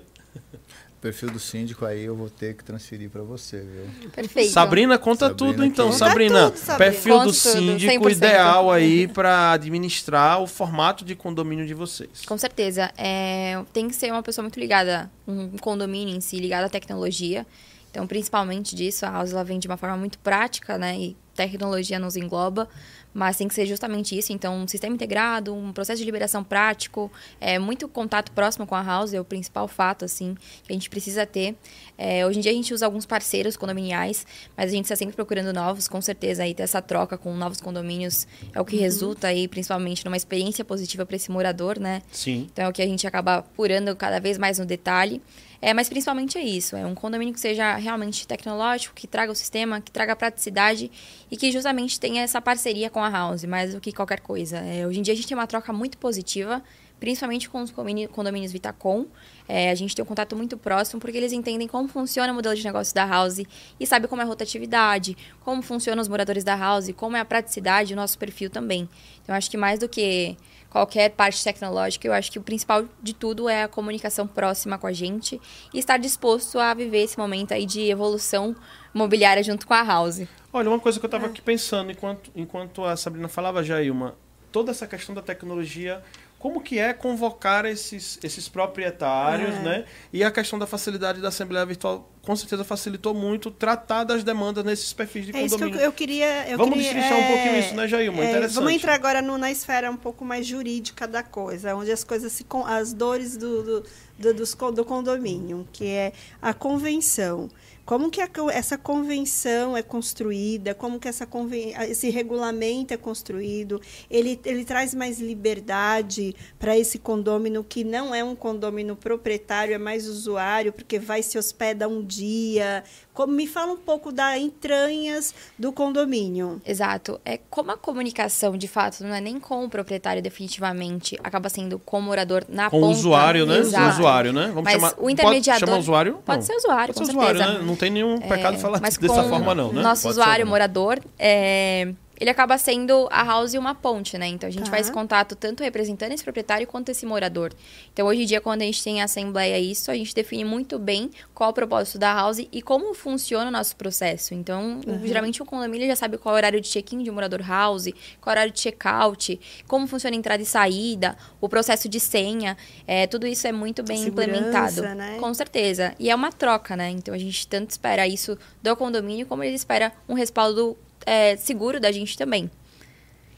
Perfil do síndico aí eu vou ter que transferir para você, viu? Perfeito. Sabrina, conta Sabrina tudo então, Sabrina. Tudo, Sabrina. Perfil Conto do síndico ideal aí para administrar o formato de condomínio de vocês. Com certeza. É, tem que ser uma pessoa muito ligada, um condomínio em si, ligada à tecnologia. Então, principalmente disso, a House ela vem de uma forma muito prática, né? E tecnologia nos engloba mas tem que ser justamente isso. Então, um sistema integrado, um processo de liberação prático, é, muito contato próximo com a house é o principal fato, assim, que a gente precisa ter. É, hoje em dia a gente usa alguns parceiros condominiais, mas a gente está sempre procurando novos, com certeza aí ter essa troca com novos condomínios é o que uhum. resulta aí, principalmente, numa experiência positiva para esse morador, né? Sim. Então é o que a gente acaba apurando cada vez mais no detalhe. É, mas principalmente é isso, é um condomínio que seja realmente tecnológico, que traga o sistema, que traga praticidade e que justamente tenha essa parceria com a House, mais do que qualquer coisa. É, hoje em dia a gente tem uma troca muito positiva, principalmente com os condomínios Vitacom. É, a gente tem um contato muito próximo porque eles entendem como funciona o modelo de negócio da House e sabe como é a rotatividade, como funcionam os moradores da House, como é a praticidade, o nosso perfil também. Então, acho que mais do que qualquer parte tecnológica, eu acho que o principal de tudo é a comunicação próxima com a gente e estar disposto a viver esse momento aí de evolução imobiliária junto com a House. Olha, uma coisa que eu estava é. aqui pensando enquanto, enquanto a Sabrina falava, Jailma, toda essa questão da tecnologia como que é convocar esses, esses proprietários, é. né? E a questão da facilidade da Assembleia Virtual com certeza facilitou muito tratar das demandas nesses perfis de é condomínio. Isso que eu, eu queria. Eu vamos queria, é, um pouquinho isso, né, Jailma? É, Interessante. Vamos entrar agora no, na esfera um pouco mais jurídica da coisa, onde as coisas se. as dores do, do, do, do, do condomínio, que é a convenção. Como que a, essa convenção é construída, como que essa conven, esse regulamento é construído, ele, ele traz mais liberdade para esse condômino que não é um condômino proprietário, é mais usuário, porque vai se hospeda um dia. Como, me fala um pouco das entranhas do condomínio. Exato. É como a comunicação, de fato, não é nem com o proprietário definitivamente, acaba sendo com o morador na com ponta. Com o usuário, né? Exato. O usuário, né? Vamos Mas chamar, o intermediador... Pode chamar usuário? Pode ser usuário, pode com ser certeza. Usuário, né? Não tem nenhum pecado é, falar dessa forma, não, né? Nosso pode usuário, morador, é, ele acaba sendo a house uma ponte, né? Então a gente tá. faz contato tanto representando esse proprietário quanto esse morador. Então hoje em dia, quando a gente tem assembleia isso, a gente define muito bem qual o propósito da house e como funciona o nosso processo. Então, uhum. geralmente o condomínio já sabe qual é o horário de check-in de um morador house, qual é o horário de check-out, como funciona a entrada e saída, o processo de senha. É, tudo isso é muito bem implementado. Né? Com certeza. E é uma troca, né? Então a gente tanto espera isso do condomínio como ele espera um respaldo é, seguro da gente também.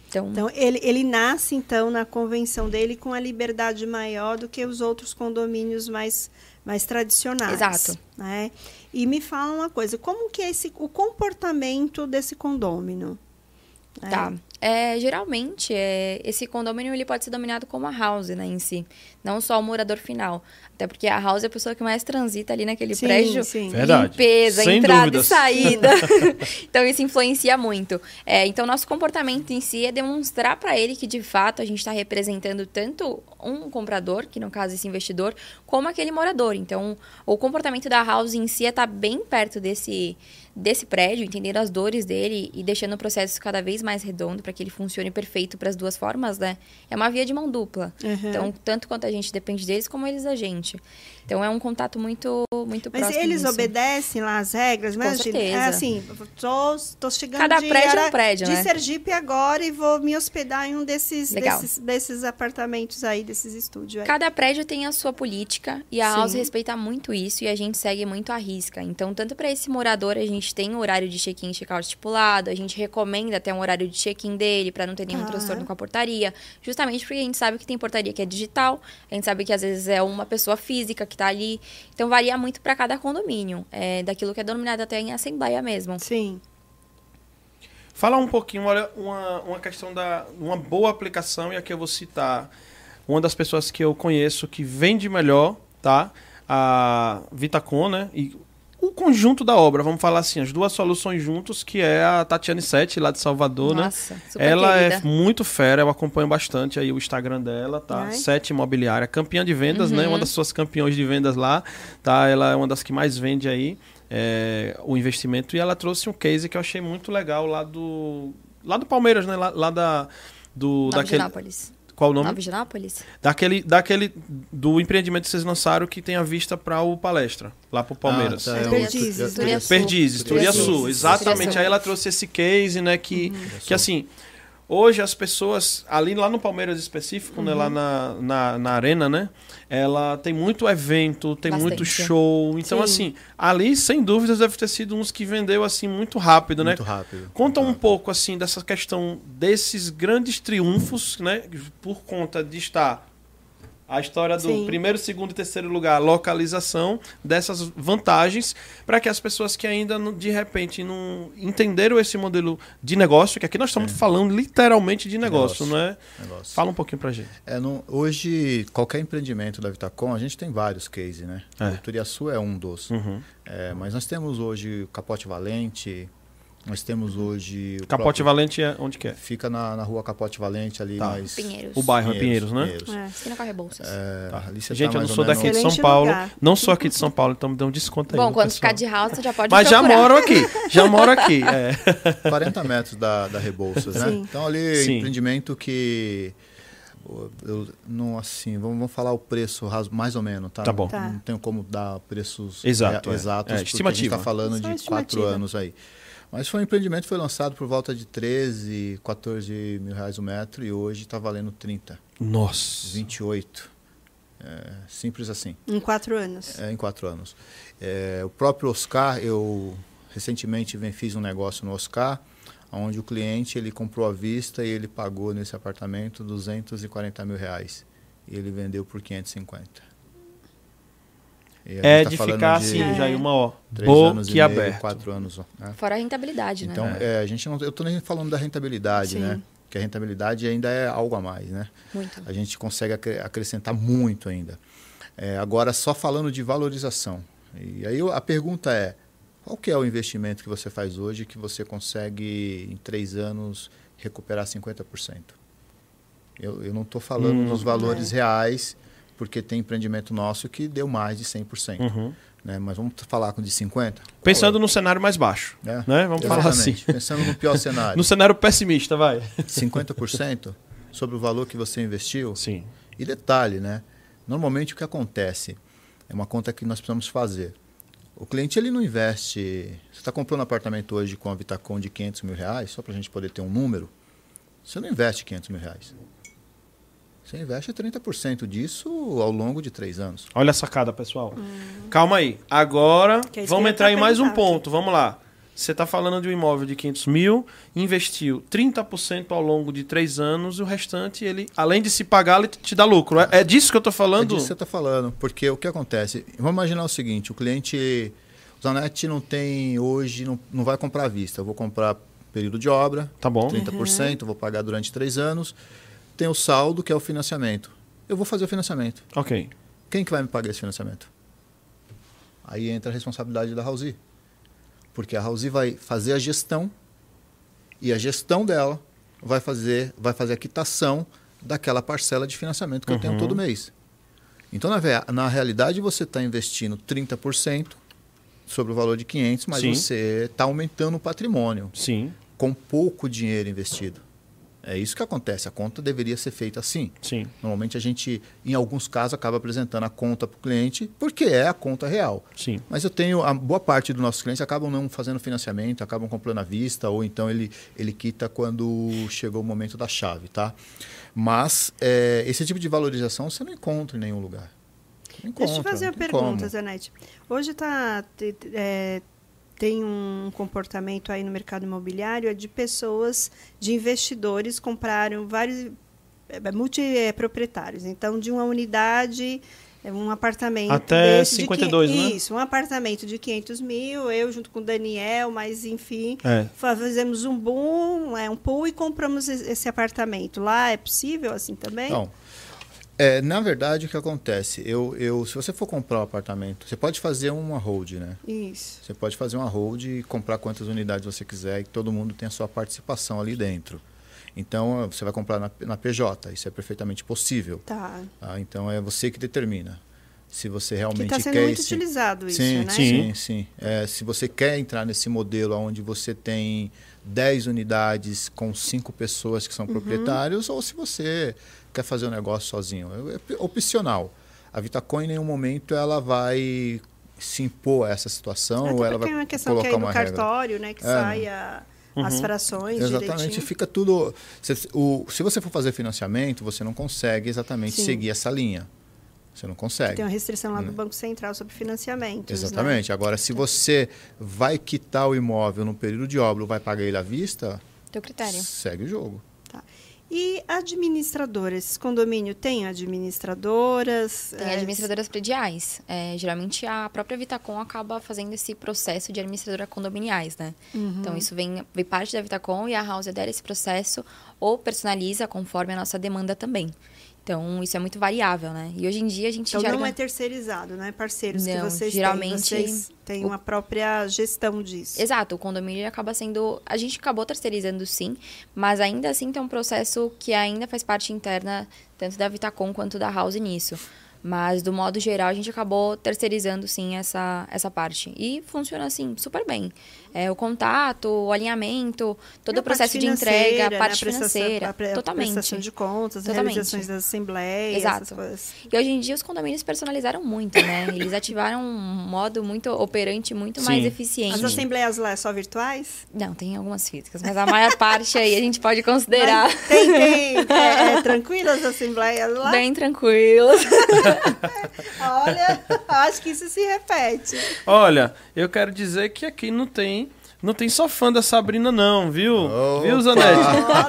Então, então ele, ele nasce, então, na convenção dele com a liberdade maior do que os outros condomínios mais, mais tradicionais. Exato. Né? E me fala uma coisa, como que é esse, o comportamento desse condômino? Tá. É, geralmente, é, esse condomínio ele pode ser dominado como a house né, em si, não só o morador final. Até porque a house é a pessoa que mais transita ali naquele sim, prédio. Sim. Verdade. Limpeza, Sem entrada dúvidas. e saída. então, isso influencia muito. É, então, nosso comportamento em si é demonstrar para ele que, de fato, a gente está representando tanto um comprador, que no caso esse investidor, como aquele morador. Então, o comportamento da house em si é estar tá bem perto desse desse prédio, entendendo as dores dele e deixando o processo cada vez mais redondo para que ele funcione perfeito para as duas formas, né? É uma via de mão dupla. Uhum. Então, tanto quanto a gente depende deles, como eles da gente. Então é um contato muito, muito Mas próximo. eles disso. obedecem lá as regras, né? Com Gina? certeza. É assim, tô, tô chegando Cada de, prédio é um prédio, de né? Sergipe agora e vou me hospedar em um desses, desses, desses apartamentos aí, desses estúdios. aí. Cada prédio tem a sua política e a Sim. House respeita muito isso e a gente segue muito a risca. Então, tanto para esse morador, a gente tem um horário de check-in e check-out estipulado, a gente recomenda até um horário de check-in dele para não ter nenhum Ah. transtorno com a portaria, justamente porque a gente sabe que tem portaria que é digital, a gente sabe que às vezes é uma pessoa física que tá ali. Então, varia muito para cada condomínio, é, daquilo que é denominado até em assembleia mesmo. Sim. Falar um pouquinho, olha, uma, uma questão da uma boa aplicação, e aqui eu vou citar uma das pessoas que eu conheço que vende melhor, tá? A Vitacom, né? E o conjunto da obra, vamos falar assim, as duas soluções juntos, que é a Tatiane Sete, lá de Salvador, né? Nossa, super Ela querida. é muito fera, eu acompanho bastante aí o Instagram dela, tá? Ai. Sete Imobiliária, campeã de vendas, né? Uhum. Uma das suas campeões de vendas lá, tá? Ela é uma das que mais vende aí é, o investimento e ela trouxe um case que eu achei muito legal lá do lá do Palmeiras, né? Lá, lá da do daquele. Qual o nome? Nova Ginápolis? Daquele daquele do empreendimento que vocês lançaram que tem a vista para o palestra lá pro Palmeiras. Ah, tá, É Perdizes, eu- eu- Turia Sul. Perdizes, Turia Turia Sul, Sul. exatamente. Turia Sul. Aí ela trouxe esse case, né, que, que assim, hoje as pessoas, ali lá no Palmeiras específico, né, lá na, na, na arena, né, ela tem muito evento, tem Bastante. muito show, então Sim. assim, ali sem dúvidas deve ter sido uns que vendeu assim muito rápido, né? Muito rápido. Conta um Muito pouco assim dessa questão desses grandes triunfos, né, por conta de estar a história do Sim. primeiro, segundo e terceiro lugar, localização dessas vantagens para que as pessoas que ainda não- de repente não entenderam esse modelo de negócio, que aqui nós estamos falando literalmente de negócio, Negócio. não é? Negócio. Fala um pouquinho pra gente. É, não- hoje, qualquer empreendimento da Vitacom, a gente tem vários cases, né? É. O Turiaçu é um dos. Uhum. É, mas nós temos hoje o Capote Valente, nós temos hoje... O Capote próprio- Valente é onde que é? Fica na, na rua Capote Valente, ali Tá. mais... Pinheiros. O bairro é Pinheiros, né? É. Esquina Corre Bolsas. É, Tá. Gente, tá eu não sou daqui de São Paulo. lugar. Não sou aqui de São Paulo, então me dê um desconto aí. Bom, quando pessoal. ficar de house, você já pode Mas já procurar. moro aqui, já moro aqui. É. 40 metros da, da Rebouças, né? Sim. Então ali Sim. empreendimento que eu, não assim, vamos, vamos falar o preço mais ou menos, tá? Tá bom. Tá. Não tenho como dar preços Exato, rea- é. exatos, É, porque a gente estimativa. está falando Só de estimativa. quatro anos aí. Mas foi um empreendimento que foi lançado por volta de 13, 14 mil reais o metro e hoje está valendo 30, Nossa. 28. É, simples assim. Em quatro anos. É, em quatro anos. É, o próprio Oscar, eu recentemente vem, fiz um negócio no Oscar, onde o cliente ele comprou à vista e ele pagou nesse apartamento 240 mil reais. E ele vendeu por 550. É tá de ficar de assim, já em uma ó. três anos e meio, quatro anos. ó, né? Fora a rentabilidade, Então, né? é, a gente não, eu estou nem falando da rentabilidade, Sim. né? Que a rentabilidade ainda é algo a mais, né? Muito. a gente consegue acre- acrescentar muito ainda. É, agora, só falando de valorização. E aí a pergunta é, qual que é o investimento que você faz hoje que você consegue, em três anos, recuperar 50%? Eu, eu não estou falando Hum. dos valores reais, porque tem empreendimento nosso que deu mais de 100%. Uhum. Né? Mas vamos falar com de 50%? Pensando no cenário mais baixo, É, né? Vamos falar assim. exatamente. Pensando no pior cenário. No cenário pessimista, vai. 50% sobre o valor que você investiu, Sim. E detalhe, né? Normalmente o que acontece é uma conta que nós precisamos fazer. O cliente ele não investe. Você está comprando um apartamento hoje com a Vitacom de 500 mil reais, só para a gente poder ter um número. Você não investe 500 mil reais. Você investe 30% disso ao longo de três anos. Olha a sacada, pessoal. Calma aí. Agora, é vamos entrar em mais um ponto. Vamos lá. Você está falando de um imóvel de 500 mil, investiu 30% ao longo de três anos, e o restante, ele, além de se pagar, ele te dá lucro. É, é disso que eu estou É falando? disso que você está falando. Porque o que acontece? Vamos imaginar o seguinte: o cliente. O Zanetti não tem hoje, não, não vai comprar à vista. Eu vou comprar período de obra, Tá bom. 30%, vou pagar durante três anos. Tem o saldo, que é o financiamento. Eu vou fazer o financiamento. Ok. Quem que vai me pagar esse financiamento? Aí entra a responsabilidade da Rauzi. Porque a Rauzi vai fazer a gestão e a gestão dela vai fazer, vai fazer a quitação daquela parcela de financiamento que eu tenho Uhum. todo mês. Então, na, na realidade, você está investindo 30% sobre o valor de 500, mas Sim. você está aumentando o patrimônio Sim. com pouco dinheiro investido. É isso que acontece. A conta deveria ser feita assim. Sim. Normalmente a gente, em alguns casos, acaba apresentando a conta para o cliente porque é a conta real. Sim. Mas eu tenho, a boa parte dos nossos clientes acabam não fazendo financiamento, acabam comprando à vista, ou então ele, ele quita quando chegou o momento da chave, tá? Mas é, esse tipo de valorização você não encontra em nenhum lugar. Encontra, Deixa eu te fazer uma pergunta, como. Zanete. Hoje tá, te- é, tem um comportamento aí no mercado imobiliário é de pessoas, de investidores, compraram vários é, multiproprietários. Então, de uma unidade, é, um apartamento. Até desse de 52, quin- né? Isso, um apartamento de 500 mil, eu junto com o Daniel, mas enfim. É. Fazemos um boom, é, um pool e compramos esse esse apartamento. Lá é possível assim também? Não. É, na verdade, o que acontece? Eu, eu, se você for comprar um apartamento, você pode fazer uma hold, né? Isso. Você pode fazer uma hold e comprar quantas unidades você quiser e todo mundo tem a sua participação ali dentro. Então, você vai comprar na, na PJ, isso é perfeitamente possível. Tá. tá? Então, é você que determina se você realmente Que está sendo quer muito esse... utilizado isso, sim, né? Sim, sim. É, se você quer entrar nesse modelo onde você tem 10 unidades com 5 pessoas que são Uhum. proprietários, ou se você quer fazer o negócio sozinho. É opcional. A Vitacom, em nenhum momento, ela vai se impor a essa situação Até ou ela porque vai é uma questão que colocar aí no uma regra. cartório, né, que É, sai a- as frações Exatamente, direitinho. fica tudo. Se, o, se você for fazer financiamento, você não consegue exatamente Sim. seguir essa linha. Você não consegue. Tem uma restrição lá do Hum. Banco Central sobre financiamentos, né? Exatamente. Agora, se você vai quitar o imóvel no período de obra ou vai pagar ele à vista, Teu critério. segue o jogo. E administradoras, esses condomínios têm administradoras? Tem é, administradoras prediais. É, geralmente a própria Vitacom acaba fazendo esse processo de administradora condominiais, né? Uhum. Então isso vem, vem parte da Vitacom e a House adere esse processo ou personaliza conforme a nossa demanda também. Então isso é muito variável, né? E hoje em dia a gente Então já não é terceirizado, não é parceiros que Não, vocês geralmente- têm. Vocês têm uma própria gestão disso. Exato, o condomínio acaba sendo. A gente acabou terceirizando sim, mas ainda assim tem um processo que ainda faz parte interna, tanto da Vitacom quanto da House nisso. Mas, do modo geral, a gente acabou terceirizando sim essa, essa parte. E funciona assim, super bem. É, o contato, o alinhamento, todo a o processo de financeira, entrega, a né, parte financeira. a pre- a totalmente. prestação de contas, Totalmente. realizações das assembleias, Exato. essas coisas. E hoje em dia os condomínios personalizaram muito, né? Eles ativaram um modo muito operante, muito Sim. mais eficiente. As assembleias lá é só virtuais? Não, tem algumas físicas, mas a maior parte aí a gente pode considerar Mas tem, tem. É, é tranquilo as assembleias lá? bem tranquilos. Olha, acho que isso se repete. Olha, eu quero dizer que aqui não tem. Não tem só fã da Sabrina, não, viu? Opa! Viu, Zanetti?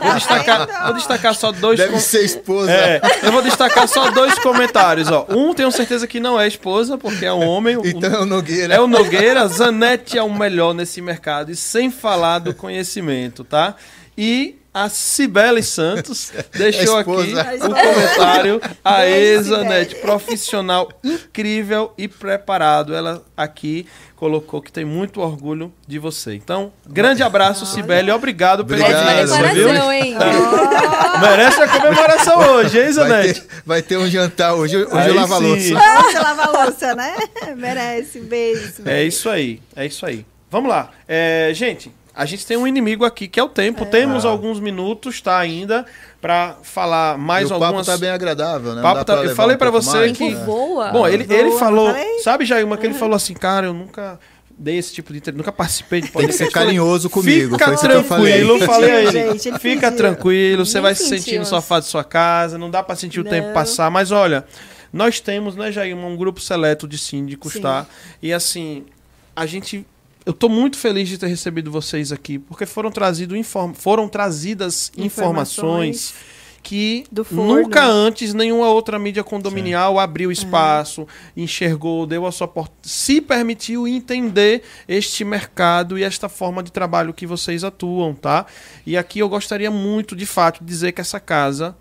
Vou destacar, vou destacar só dois. Deve com- ser esposa. É, eu vou destacar só dois comentários, ó. Um, tenho certeza que não é esposa, porque é um homem. O- Então é o Nogueira. É o Nogueira, Zanetti é o melhor nesse mercado, e sem falar do conhecimento, tá? E a Cibele Santos deixou aqui o comentário. A Cibele. profissional incrível e preparado. Ela aqui colocou que tem muito orgulho de você. Então, grande abraço, Cibele. Obrigado pela Obrigado, audiência, Zanetti. viu? hein? Merece a comemoração hoje, hein, Vai Zanetti? ter, vai ter um jantar hoje. Hoje Aí eu lavo a louça. Ah, Você lava a louça, né? Merece. Beijo. É isso aí, é isso aí. Vamos lá. É, gente, a gente tem um inimigo aqui que é o tempo. Temos Ah. alguns minutos, tá, ainda, pra falar mais e o papo algumas... tá bem agradável, né? Papo tá- eu falei um pra pouco você mais? que- Tempo voa. Bom, ele, Voa, ele falou... falei? Sabe, Jailma, que ele falou assim, cara, eu nunca dei esse tipo de... Nunca participei de Tem que ser podcast. Carinhoso comigo. Fica que eu falei. tranquilo, a ele. Fica tranquilo, você vai se sentir no sofá de sua casa, não dá pra sentir o Não. tempo passar, mas olha, nós temos, né, Jailma, um grupo seleto de síndicos, Sim. tá? E assim, a gente eu tô muito feliz de ter recebido vocês aqui, porque foram trazido inform... foram trazidas informações, Informações que nunca antes nenhuma outra mídia condominial abriu espaço, enxergou, deu a sua porta, se permitiu entender este mercado e esta forma de trabalho que vocês atuam, tá? E aqui eu gostaria muito, de fato, de dizer que essa casa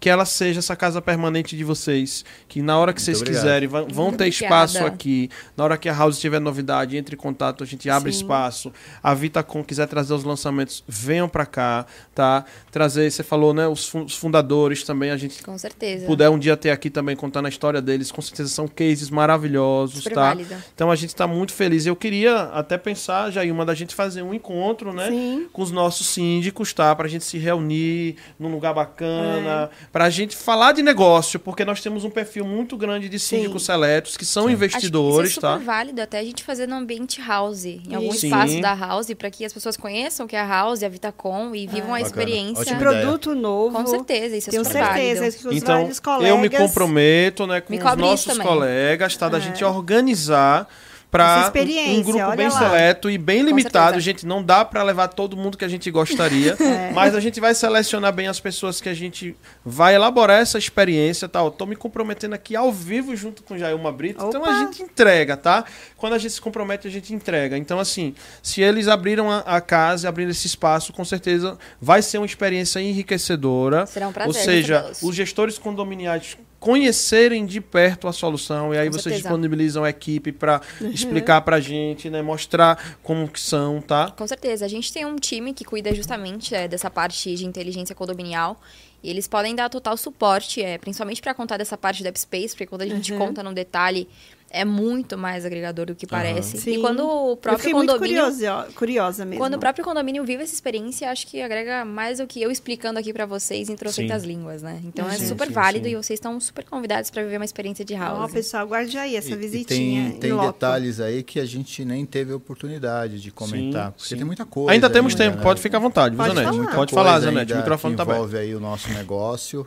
que ela seja essa casa permanente de vocês. Que na hora que vocês obrigado. quiserem, vão Muito ter obrigada. espaço aqui. Na hora que a House tiver novidade, entre em contato, a gente abre Sim. espaço. A Vitacom quiser trazer os lançamentos, venham pra cá, tá? Trazer, você falou, né? Os fun- os fundadores também, a gente Com certeza. puder um dia ter aqui também contando a história deles, com certeza são cases maravilhosos, Super tá? válida. Então a gente está muito feliz. Eu queria até pensar, já uma da gente fazer um encontro, né? Sim. Com os nossos síndicos, tá? Pra gente se reunir num lugar bacana, É. pra gente falar de negócio, porque nós temos um perfil muito grande de síndicos Sim. seletos que são Acho investidores, que isso é tá? super válido até a gente fazer no ambiente house, em algum Isso. espaço Sim. da house, para que as pessoas conheçam o que é a house, a Vitacom e vivam a Bacana. experiência. Ótima Um Produto novo. Com certeza, isso é Tenho super certeza válido. que os Então, colegas... eu me comprometo, né, com Me os nossos também. colegas, tá? Da É. gente organizar para um grupo bem lá. seleto e bem limitado. Gente, não dá para levar todo mundo que a gente gostaria, É. mas a gente vai selecionar bem as pessoas que a gente vai elaborar essa experiência, tá? Eu tô me comprometendo aqui ao vivo junto com Jailma Brito, então a Opa. gente entrega, tá? Quando a gente se compromete, a gente entrega. Então, assim, se eles abriram a, a casa, abriram esse espaço, com certeza vai ser uma experiência enriquecedora. Será um Ou prazer seja, recebê-los. os gestores condominiais conhecerem de perto a solução e aí Com vocês certeza. disponibilizam a equipe para explicar pra gente, né, mostrar como que são, tá? Com certeza. A gente tem um time que cuida justamente é, dessa parte de inteligência condominial. E eles podem dar total suporte, é, principalmente para contar dessa parte do AppSpace, porque quando a gente Uhum. conta no detalhe, é muito mais agregador do que parece. Sim. E quando o Eu próprio muito condomínio. curiosa, curiosa mesmo. Quando o próprio condomínio vive essa experiência, acho que agrega mais do que eu explicando aqui pra vocês em trocentas línguas, né? Então é Sim, super sim, válido sim. e vocês estão super convidados pra viver uma experiência de Ó, house. pessoal, guarde aí essa E- e visitinha. tem, tem em loco. detalhes aí que a gente nem teve a oportunidade de comentar. Sim, porque sim. tem muita coisa. Ainda temos ainda, tempo, né? pode ficar à vontade, viu, Pode Zanete? falar. Pode falar, Zanete, o microfone que tá aberto. envolve aí o nosso negócio.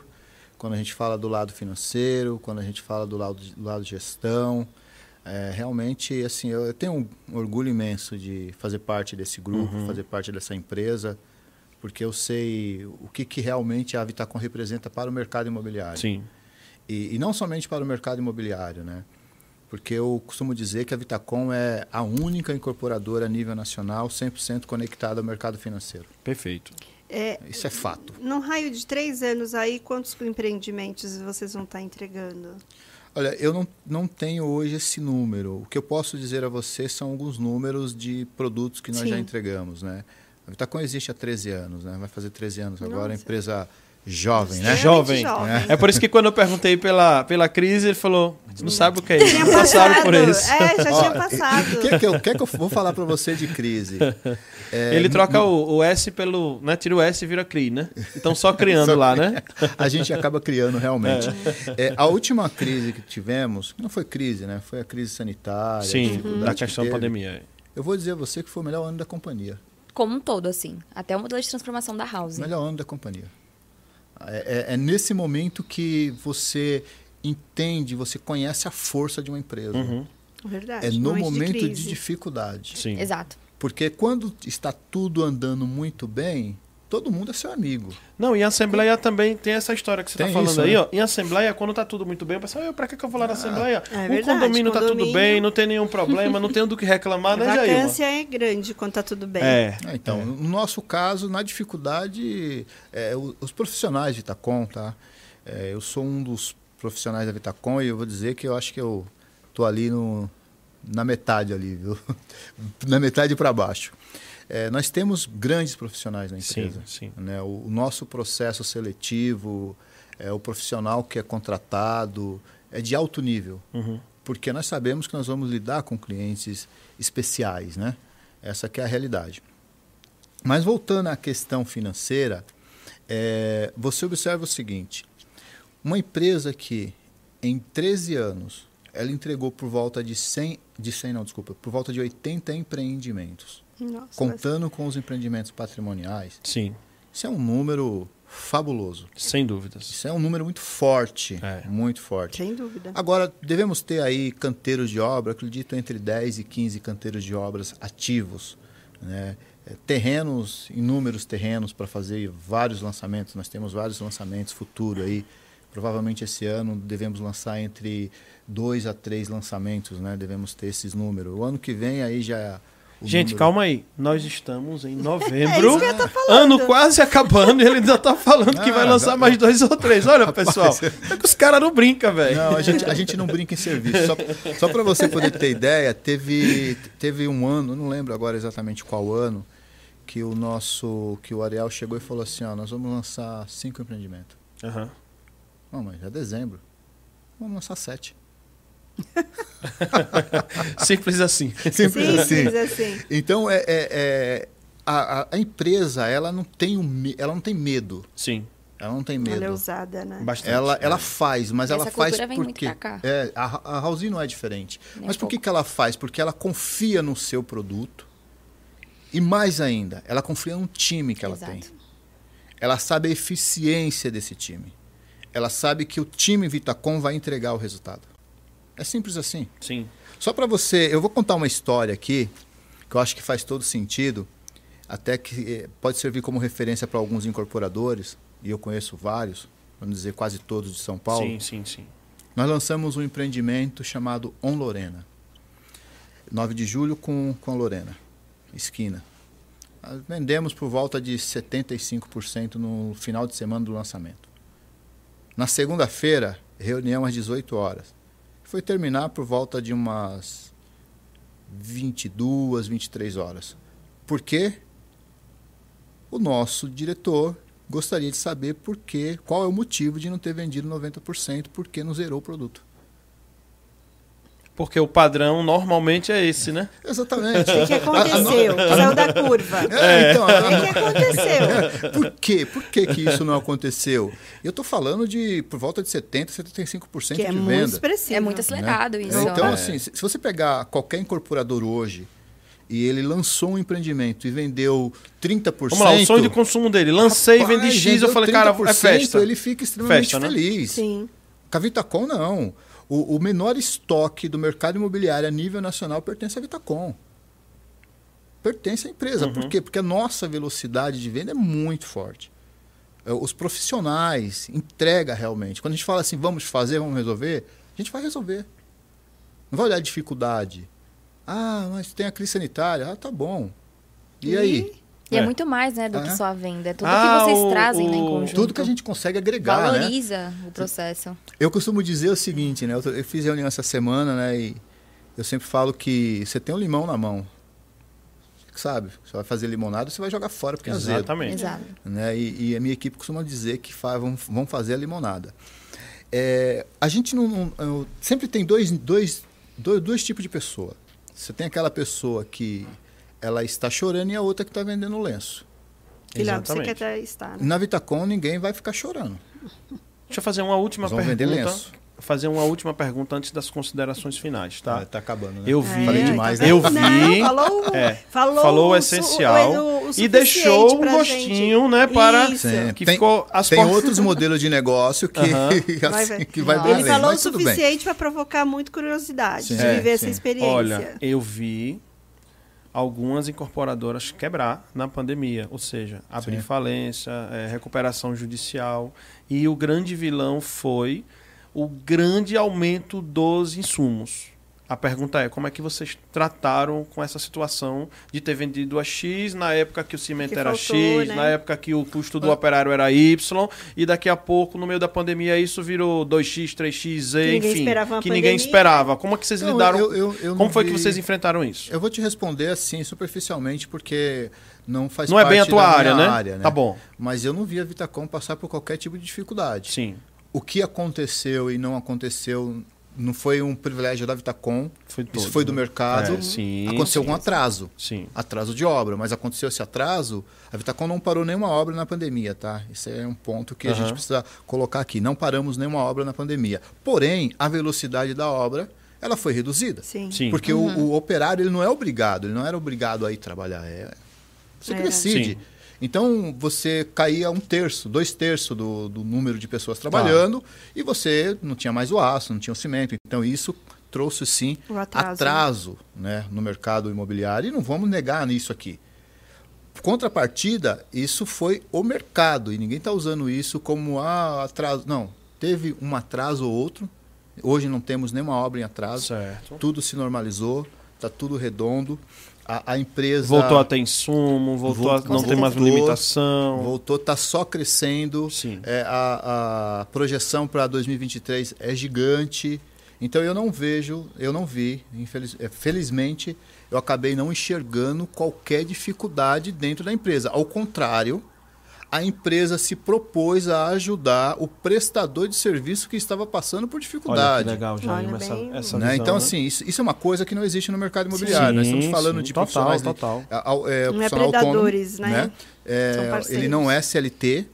Quando a gente fala do lado financeiro, quando a gente fala do lado, do lado gestão. É, realmente, assim, eu, eu tenho um orgulho imenso de fazer parte desse grupo, Uhum. fazer parte dessa empresa, porque eu sei o que, que realmente a Vitacom representa para o mercado imobiliário. Sim. E, e não somente para o mercado imobiliário, né? Porque eu costumo dizer que a Vitacom é a única incorporadora a nível nacional 100% conectada ao mercado financeiro. Perfeito. É, Isso é fato. num raio de três anos aí, quantos empreendimentos vocês vão estar entregando? Olha, eu não, não tenho hoje esse número. O que eu posso dizer a você são alguns números de produtos que nós Sim. já entregamos, né? A Vitacom existe há 13 anos, né? Vai fazer 13 anos agora, Nossa. empresa jovem, né? Jovem. jovem. É por isso que quando eu perguntei pela, pela crise, ele falou: "A não sabe o que é isso. Tinha Não passaram por passado. isso. É, já tinha passado. O que, que, eu, que que eu vou falar para você de crise? É, Ele troca o, o S pelo. Né, tira o S e vira CRI, né? Então só criando Só lá, né? a gente acaba criando realmente. É, a última crise que tivemos, não foi crise, né? Foi a crise sanitária. a Sim, dificuldade da que questão da teve. pandemia. Eu vou dizer a você que foi o melhor ano da companhia. Como um todo, assim. Até o modelo de transformação da house. Melhor ano da companhia. É, é- é nesse momento que você entende, você conhece a força de uma empresa. Uhum. Verdade. É no momento momento de, crise. dificuldade. Sim. Exato. Porque quando está tudo andando muito bem, todo mundo é seu amigo. Não, e a Assembleia também tem essa história que você está falando isso, aí, né? ó. Em Assembleia, quando tá tudo muito bem, o pessoal, "Eu, pra que, que eu vou lá na Assembleia? é o verdade, condomínio tá tudo bem, não tem nenhum problema, não tem do que reclamar, A né, Jailma? vacância é grande quando tá tudo bem. É. É, então, no nosso caso, na dificuldade, é, os profissionais de Vitacom, tá? É, eu sou um dos profissionais da Vitacom e eu vou dizer que eu acho que eu tô ali no, na metade ali, viu? na metade para baixo. É, nós temos grandes profissionais na Sim, empresa. sim. né? O, o nosso processo seletivo, é, o profissional que é contratado, é de alto nível. Uhum. Porque nós sabemos que nós vamos lidar com clientes especiais, né? Essa que é a realidade. Mas voltando à questão financeira, é, você observa o seguinte: uma empresa que em 13 anos ela entregou por volta de 100, de 100 não, desculpa, por volta de 80 empreendimentos, Nossa, contando com os empreendimentos patrimoniais. Sim, Isso é um número fabuloso. sem dúvidas. Isso é um número muito forte, É. muito forte. sem dúvida. Agora, devemos ter aí canteiros de obra, acredito entre 10 e 15 canteiros de obras ativos. Né? É, Terrenos, inúmeros terrenos para fazer vários lançamentos. Nós temos vários lançamentos futuro aí. Provavelmente esse ano devemos lançar entre dois a três lançamentos, né? Devemos ter esses números. O ano que vem aí já Gente, número- calma aí. Nós estamos em É novembro. isso que eu tô falando. ano quase acabando e ele ainda tá falando que Ah, vai lançar mais dois ou três. Olha, pessoal. É que os caras não brincam, velho. Não, a gente, a gente não brinca em serviço. Só, só para você poder ter ideia, teve, teve um ano, não lembro agora exatamente qual ano, que o nosso, que o Ariel chegou e falou assim, ó, nós vamos lançar cinco empreendimentos. Aham. Não, mas é dezembro. Vamos lançar sete. Simples assim. Simples assim. Simples assim. Então é, é- é- a, a- a empresa ela não tem um, ela não tem medo. Sim, Ela não tem medo. Ela é ousada, né? bastante. Ela, ela É. faz, mas Essa ela faz cultura vem muito porque pra cá. é, a, a Raulzinho não é diferente. Nem mas por que, pouco. que ela faz? Porque ela confia no seu produto e mais ainda, ela confia no time que ela Exato. tem. Ela sabe a eficiência desse time. Ela sabe que o time Vitacom vai entregar o resultado. É simples assim. Sim. Só para você, eu vou contar uma história aqui que eu acho que faz todo sentido, até que eh, pode servir como referência para alguns incorporadores, e eu conheço vários, vamos dizer quase todos de São Paulo. Sim, sim, sim. Nós lançamos um empreendimento chamado On Lorena. 9 de julho com, com a Lorena, esquina. Nós vendemos por volta de 75% no final de semana do lançamento. Na segunda-feira, reunião às 18 horas. Foi terminar por volta de umas 22, 23 horas. Por quê? O nosso diretor gostaria de saber por quê, qual é o motivo de não ter vendido 90%, porque não zerou o produto. Porque o padrão normalmente é esse, né? Exatamente. O que aconteceu? Saiu da curva. É, então, O que que aconteceu? Por quê? Por que, que isso não aconteceu? Eu estou falando de por volta de 70%, 75% Que é de muito venda. expressivo. É muito acelerado isso. Então, É. assim, se você pegar qualquer incorporador hoje e ele lançou um empreendimento e vendeu 30%. Vamos lá, o sonho de consumo dele. Lancei, rapaz, vendi X, eu falei, cara, é 30%, festa. Ele fica extremamente Festa, né? feliz. Sim. Com a Vitacom, não. O, o menor estoque do mercado imobiliário a nível nacional pertence à Vitacom. Pertence à empresa. Uhum. Por quê? Porque a nossa velocidade de venda é muito forte. É, Os profissionais entrega realmente. Quando a gente fala assim, vamos fazer, vamos resolver, a gente vai resolver. Não vai olhar a dificuldade. Ah, mas tem a crise sanitária. Ah, tá bom. E, E? aí? E é. É. muito mais, né, do Ah, que é? só a venda. É tudo Ah, que vocês o- trazem né, em o- conjunto. Tudo que a gente consegue agregar, né? valoriza o processo. Eu costumo dizer o seguinte, né? Eu, fiz reunião essa semana, né? E eu sempre falo que você tem um limão na mão. Sabe? Você vai fazer limonada, você vai jogar fora porque é azedo. Exatamente. Exato. Né? E, e a minha equipe costuma dizer que fa- vão, vão fazer a limonada. É, a gente não, não- sempre tem dois, dois, dois, dois tipos de pessoa. Você tem aquela pessoa que ela está chorando e a outra que está vendendo lenço. Guilherme, você Exatamente. quer até estar, né? Na Vitacom ninguém vai ficar chorando. Deixa eu fazer uma última Nós vamos vender pergunta. lenço. Fazer uma última pergunta antes das considerações finais, tá? Ah, tá acabando, né? Eu vi. Falei É, demais, tá né? Eu vi. Não, falou, É, falou, falou o o essencial o- o e suficiente deixou um gostinho, gente. né, para Isso. Que Tem- ficou as Tem portas- outros modelos de negócio que, Aham. Vai assim, ver. que vai Ele falou o mas suficiente para provocar muito curiosidade Sim. de É, viver essa sim. experiência. Olha, eu vi algumas incorporadoras quebrar na pandemia, ou seja, abrir Sim. falência, é, recuperação judicial. E o grande vilão foi o grande aumento dos insumos. A pergunta é, como é que vocês trataram com essa situação de ter vendido a X na época que o cimento Que era faltou, X, né? na época que o custo do operário era Y, e daqui a pouco, no meio da pandemia, isso virou 2X, 3X, Z, Que ninguém enfim, esperava uma que ninguém esperava. Como é que vocês Não, lidaram? eu- eu- eu como foi que vi- vocês enfrentaram isso? Eu vou te responder assim, superficialmente, porque não faz Não é parte bem a tua da minha área, né? área, Tá bom. Mas eu não vi a Vitacom passar por qualquer tipo de dificuldade. Sim. O que aconteceu e não aconteceu não foi um privilégio da Vitacom, Foi isso todo, foi do né? mercado. É, sim, aconteceu sim, algum atraso. Sim. Atraso de obra, mas aconteceu esse atraso, a Vitacom não parou nenhuma obra na pandemia, tá? Isso é um ponto que a Aham. gente precisa colocar aqui. Não paramos nenhuma obra na pandemia. Porém, a velocidade da obra, ela foi reduzida. Sim. Sim. Porque o, o operário ele não é obrigado, ele não era obrigado a ir trabalhar. É você que Era. decide. Sim. Então você caía um terço, dois terços do, do número de pessoas trabalhando e você não tinha mais o aço, não tinha o cimento. Então isso trouxe sim O atraso, atraso né, no mercado imobiliário e não vamos negar nisso aqui. Contrapartida, isso foi o mercado e ninguém está usando isso como ah, atraso. Não, teve um atraso ou outro. Hoje não temos nenhuma obra em atraso Certo. tudo se normalizou, está tudo redondo. A, a empresa Voltou a ter insumo, voltou, a não ter mais limitação. voltou, tá só crescendo. Sim. É, a, a projeção para 2023 é gigante. Então eu não vejo, eu não vi, infeliz, é, felizmente, eu acabei não enxergando qualquer dificuldade dentro da empresa. Ao contrário, a empresa se propôs a ajudar o prestador de serviço que estava passando por Olha que dificuldade. legal, Jair, Olha, essa, bem- essa Né? visão, Então, né? assim, isso, isso é uma coisa que não existe no mercado imobiliário. Nós estamos Sim, falando sim, de total, profissionais de- total. a- a- é, Não é predadores, autônomo, né? É, São parceiros. ele não é CLT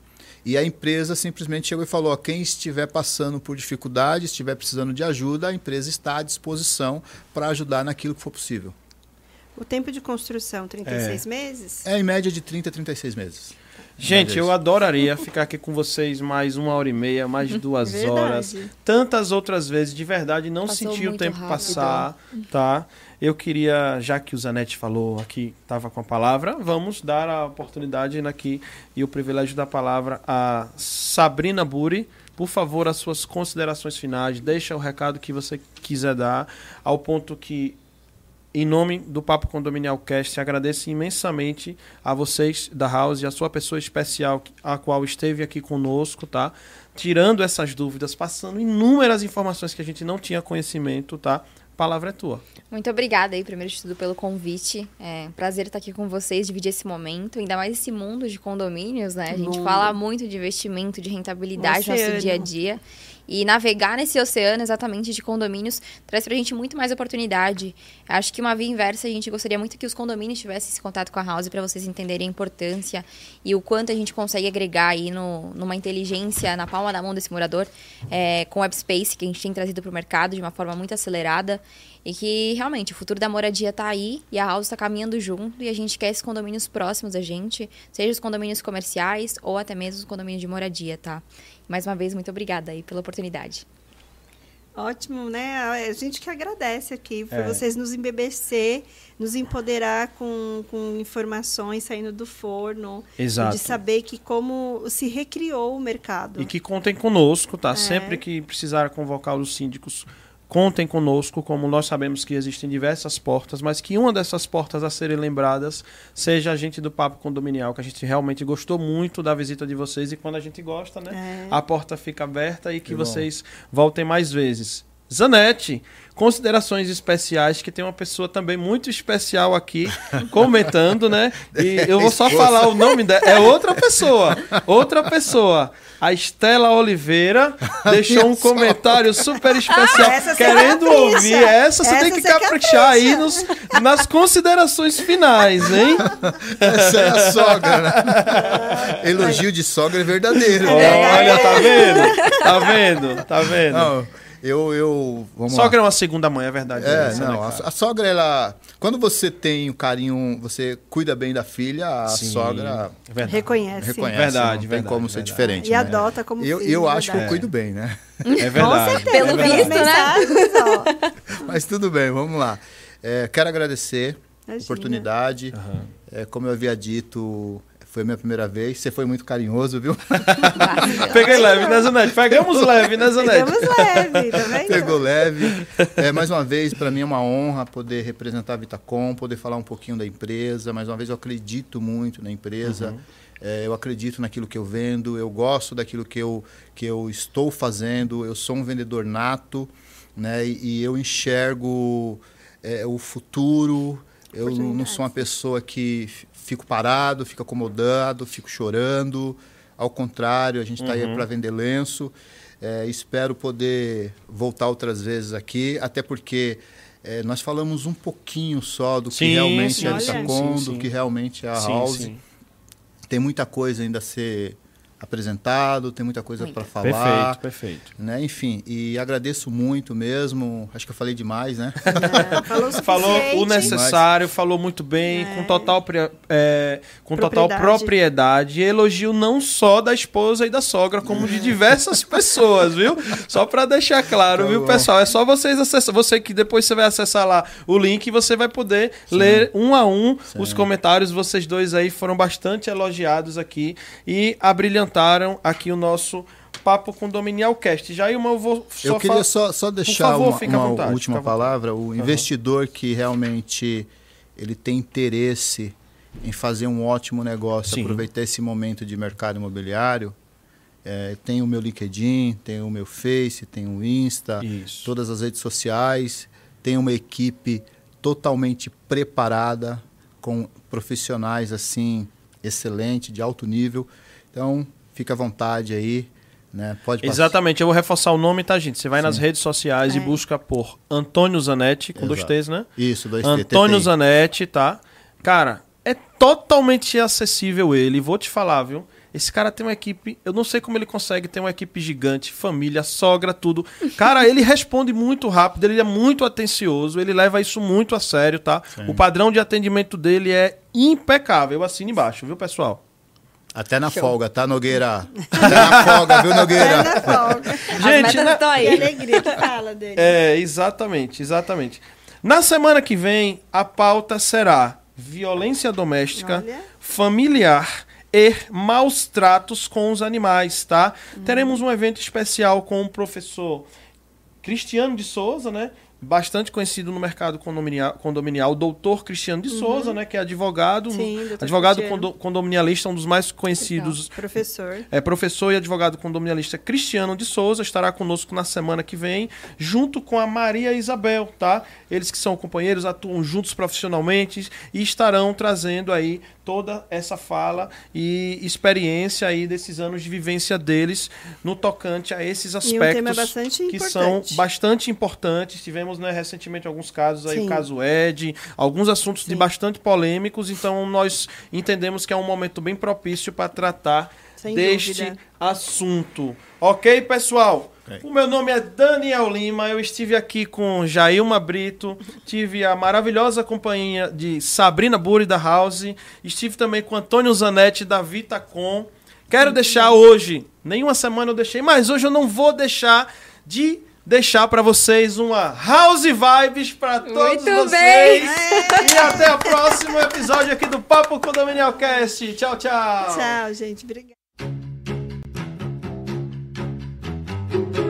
e a empresa simplesmente chegou e falou: ó, quem estiver passando por dificuldade, estiver precisando de ajuda, a empresa está à disposição para ajudar naquilo que for possível. O tempo de construção, 36 meses? É em média de 30 a 36 meses. Gente, eu adoraria ficar aqui com vocês mais uma hora e meia, mais de duas Verdade. horas. Tantas outras vezes, de verdade, não Passou senti o tempo rápido. passar, tá? Eu queria, já que o Zanetti falou aqui, estava com a palavra, vamos dar a oportunidade aqui e o privilégio da palavra a Sabrina Buri. Por favor, as suas considerações finais, deixa o recado que você quiser dar, ao ponto que em nome do Papo Condominial Cast, agradeço imensamente a vocês da House e a sua pessoa especial, a qual esteve aqui conosco, tá? Tirando essas dúvidas, passando inúmeras informações que a gente não tinha conhecimento, tá? A palavra é tua. Muito obrigada aí, primeiro de tudo, pelo convite. É um prazer estar aqui com vocês, dividir esse momento, ainda mais esse mundo de condomínios, né? A gente fala muito de investimento, de rentabilidade no nosso dia a dia. E navegar nesse oceano exatamente de condomínios traz pra gente muito mais oportunidade. Acho que uma via inversa, a gente gostaria muito que os condomínios tivessem esse contato com a House para vocês entenderem a importância e o quanto a gente consegue agregar aí no, numa inteligência na palma da mão desse morador é, com o Webspace, que a gente tem trazido para o mercado de uma forma muito acelerada. E que realmente o futuro da moradia tá aí e a House está caminhando junto e a gente quer esses condomínios próximos da gente, seja os condomínios comerciais ou até mesmo os condomínios de moradia, tá? Mais uma vez, muito obrigada aí pela oportunidade. Ótimo, né? A gente que agradece aqui por É. vocês nos embebecer, nos empoderar com, com informações saindo do forno. Exato. De saber que como se recriou o mercado. E que contem conosco, tá? Sempre que precisar convocar os síndicos, contem conosco, como nós sabemos que existem diversas portas, mas que uma dessas portas a serem lembradas seja a gente do Papo Condominial, que a gente realmente gostou muito da visita de vocês e quando a gente gosta, né? É. A porta fica aberta e que, Que bom. vocês voltem mais vezes. Zanetti, considerações especiais, que tem uma pessoa também muito especial aqui comentando, né? E eu vou só falar o nome dela. É outra pessoa. Outra pessoa. A Estela Oliveira deixou um comentário super especial. Você querendo capricha. ouvir essa, você Essa tem que caprichar aí capricha. nos, nas considerações finais, hein? Essa é a sogra, né? Elogio de sogra é verdadeiro. Olha, tá vendo? Tá vendo? Tá vendo? Não, eu, eu, vamos lá. Sogra é uma segunda mãe, é verdade. É, essa, não, né, a, sogra, ela. Quando você tem o carinho, você cuida bem da filha, a Sim, sogra verdade. Reconhece. reconhece. Verdade, não tem verdade, como ser verdade. diferente. E né? adota como Eu, filho, eu acho que eu cuido bem, né? É verdade. Pelo é visto, verdade. né? Mensagens, ó. Mas tudo bem, vamos lá. É, quero agradecer a oportunidade. É, como eu havia dito, foi a minha primeira vez. Você foi muito carinhoso, viu? Peguei leve, né, Zanetti? Pegamos leve, né, Zanetti? Pegamos leve, vendo? Pegou leve. É, mais uma vez, para mim é uma honra poder representar a Vitacom, poder falar um pouquinho da empresa. Mais uma vez, eu acredito muito na empresa. É, eu acredito naquilo que eu vendo. Eu gosto daquilo que eu, que eu estou fazendo. Eu sou um vendedor nato, né? E, e eu enxergo é, o futuro. Eu não sou uma pessoa que fico parado, fico acomodado, fico chorando. Ao contrário, a gente está aí para vender lenço. É, espero poder voltar outras vezes aqui, até porque é, nós falamos um pouquinho só do que Sim, realmente sim, é Vitacom, sim, do que realmente é a Sim, House. Tem muita coisa ainda a ser apresentado, tem muita coisa para falar. Perfeito, perfeito. Né? Enfim, e agradeço muito mesmo. Acho que eu falei demais, né? É, falou o Falou o necessário, falou muito bem, com total, é, com total Propriedade. propriedade. E elogio não só da esposa e da sogra, como de diversas pessoas, viu? Só pra deixar claro, Tá viu, bom. pessoal? É só vocês acessar. Você que depois você vai acessar lá o link e você vai poder ler um a um os comentários. Vocês dois aí foram bastante elogiados aqui e abrilhantaram aqui o nosso Papo Condominial Cast. Já eu vou só eu queria só, só deixar favor, uma, uma vontade, última palavra. O investidor que realmente ele tem interesse em fazer um ótimo negócio, Sim. aproveitar esse momento de mercado imobiliário, é, tem o meu LinkedIn, tem o meu Face, tem o Insta, Isso. todas as redes sociais, tem uma equipe totalmente preparada, com profissionais assim excelente, de alto nível. Então, fica à vontade aí, né? Pode passar. Exatamente, eu vou reforçar o nome, tá, gente? Você vai nas Sim. redes sociais e É. busca por Antônio Zanetti, com dois Exato. T's, né? Isso, dois T, Antônio TTI. Zanetti, tá? Cara, é totalmente acessível ele. Vou te falar, viu? Esse cara tem uma equipe, eu não sei como ele consegue ter uma equipe gigante, família, sogra, tudo. Cara, ele responde muito rápido, ele é muito atencioso, ele leva isso muito a sério, tá? Sim. O padrão de atendimento dele é impecável. Eu assino embaixo, viu, pessoal? Até na folga, tá, Nogueira? Até na folga, viu, Nogueira? Ana folga. As Gente, metas né? estão Que aí. alegria que fala dele. É, exatamente, exatamente. Na semana que vem, a pauta será violência doméstica, Olha. familiar e maus tratos com os animais, tá? Teremos um evento especial com o professor Cristiano de Souza, né? Bastante conhecido no mercado condominial, condominial doutor Cristiano de Souza, né? Que é advogado, Uhum. Sim, advogado Cristiano. condo- condominialista, um dos mais conhecidos Professor. é professor e advogado condominialista Cristiano de Souza estará conosco na semana que vem, junto com a Maria Isabel, tá? Eles que são companheiros, atuam juntos profissionalmente e estarão trazendo aí toda essa fala e experiência aí desses anos de vivência deles no tocante a esses um aspectos bastante que importante. são bastante importantes. Tivemos né, recentemente alguns casos aí, Sim. o caso Ed, alguns assuntos de Sim. bastante polêmicos, então nós entendemos que é um momento bem propício para tratar Sem deste dúvida. assunto. Ok, pessoal? Ok. O meu nome é Daniel Lima, eu estive aqui com Jailma Brito, tive a maravilhosa companhia de Sabrina Buri da House, estive também com Antônio Zanetti da Vitacom. Quero deixar hoje, nenhuma semana eu deixei, mas hoje eu não vou deixar de deixar para vocês uma House Vibes para todos Muito vocês. bem. E até o próximo episódio aqui do Papo Condominial Cast. Tchau, tchau. Tchau, gente. Obrigada. Thank you.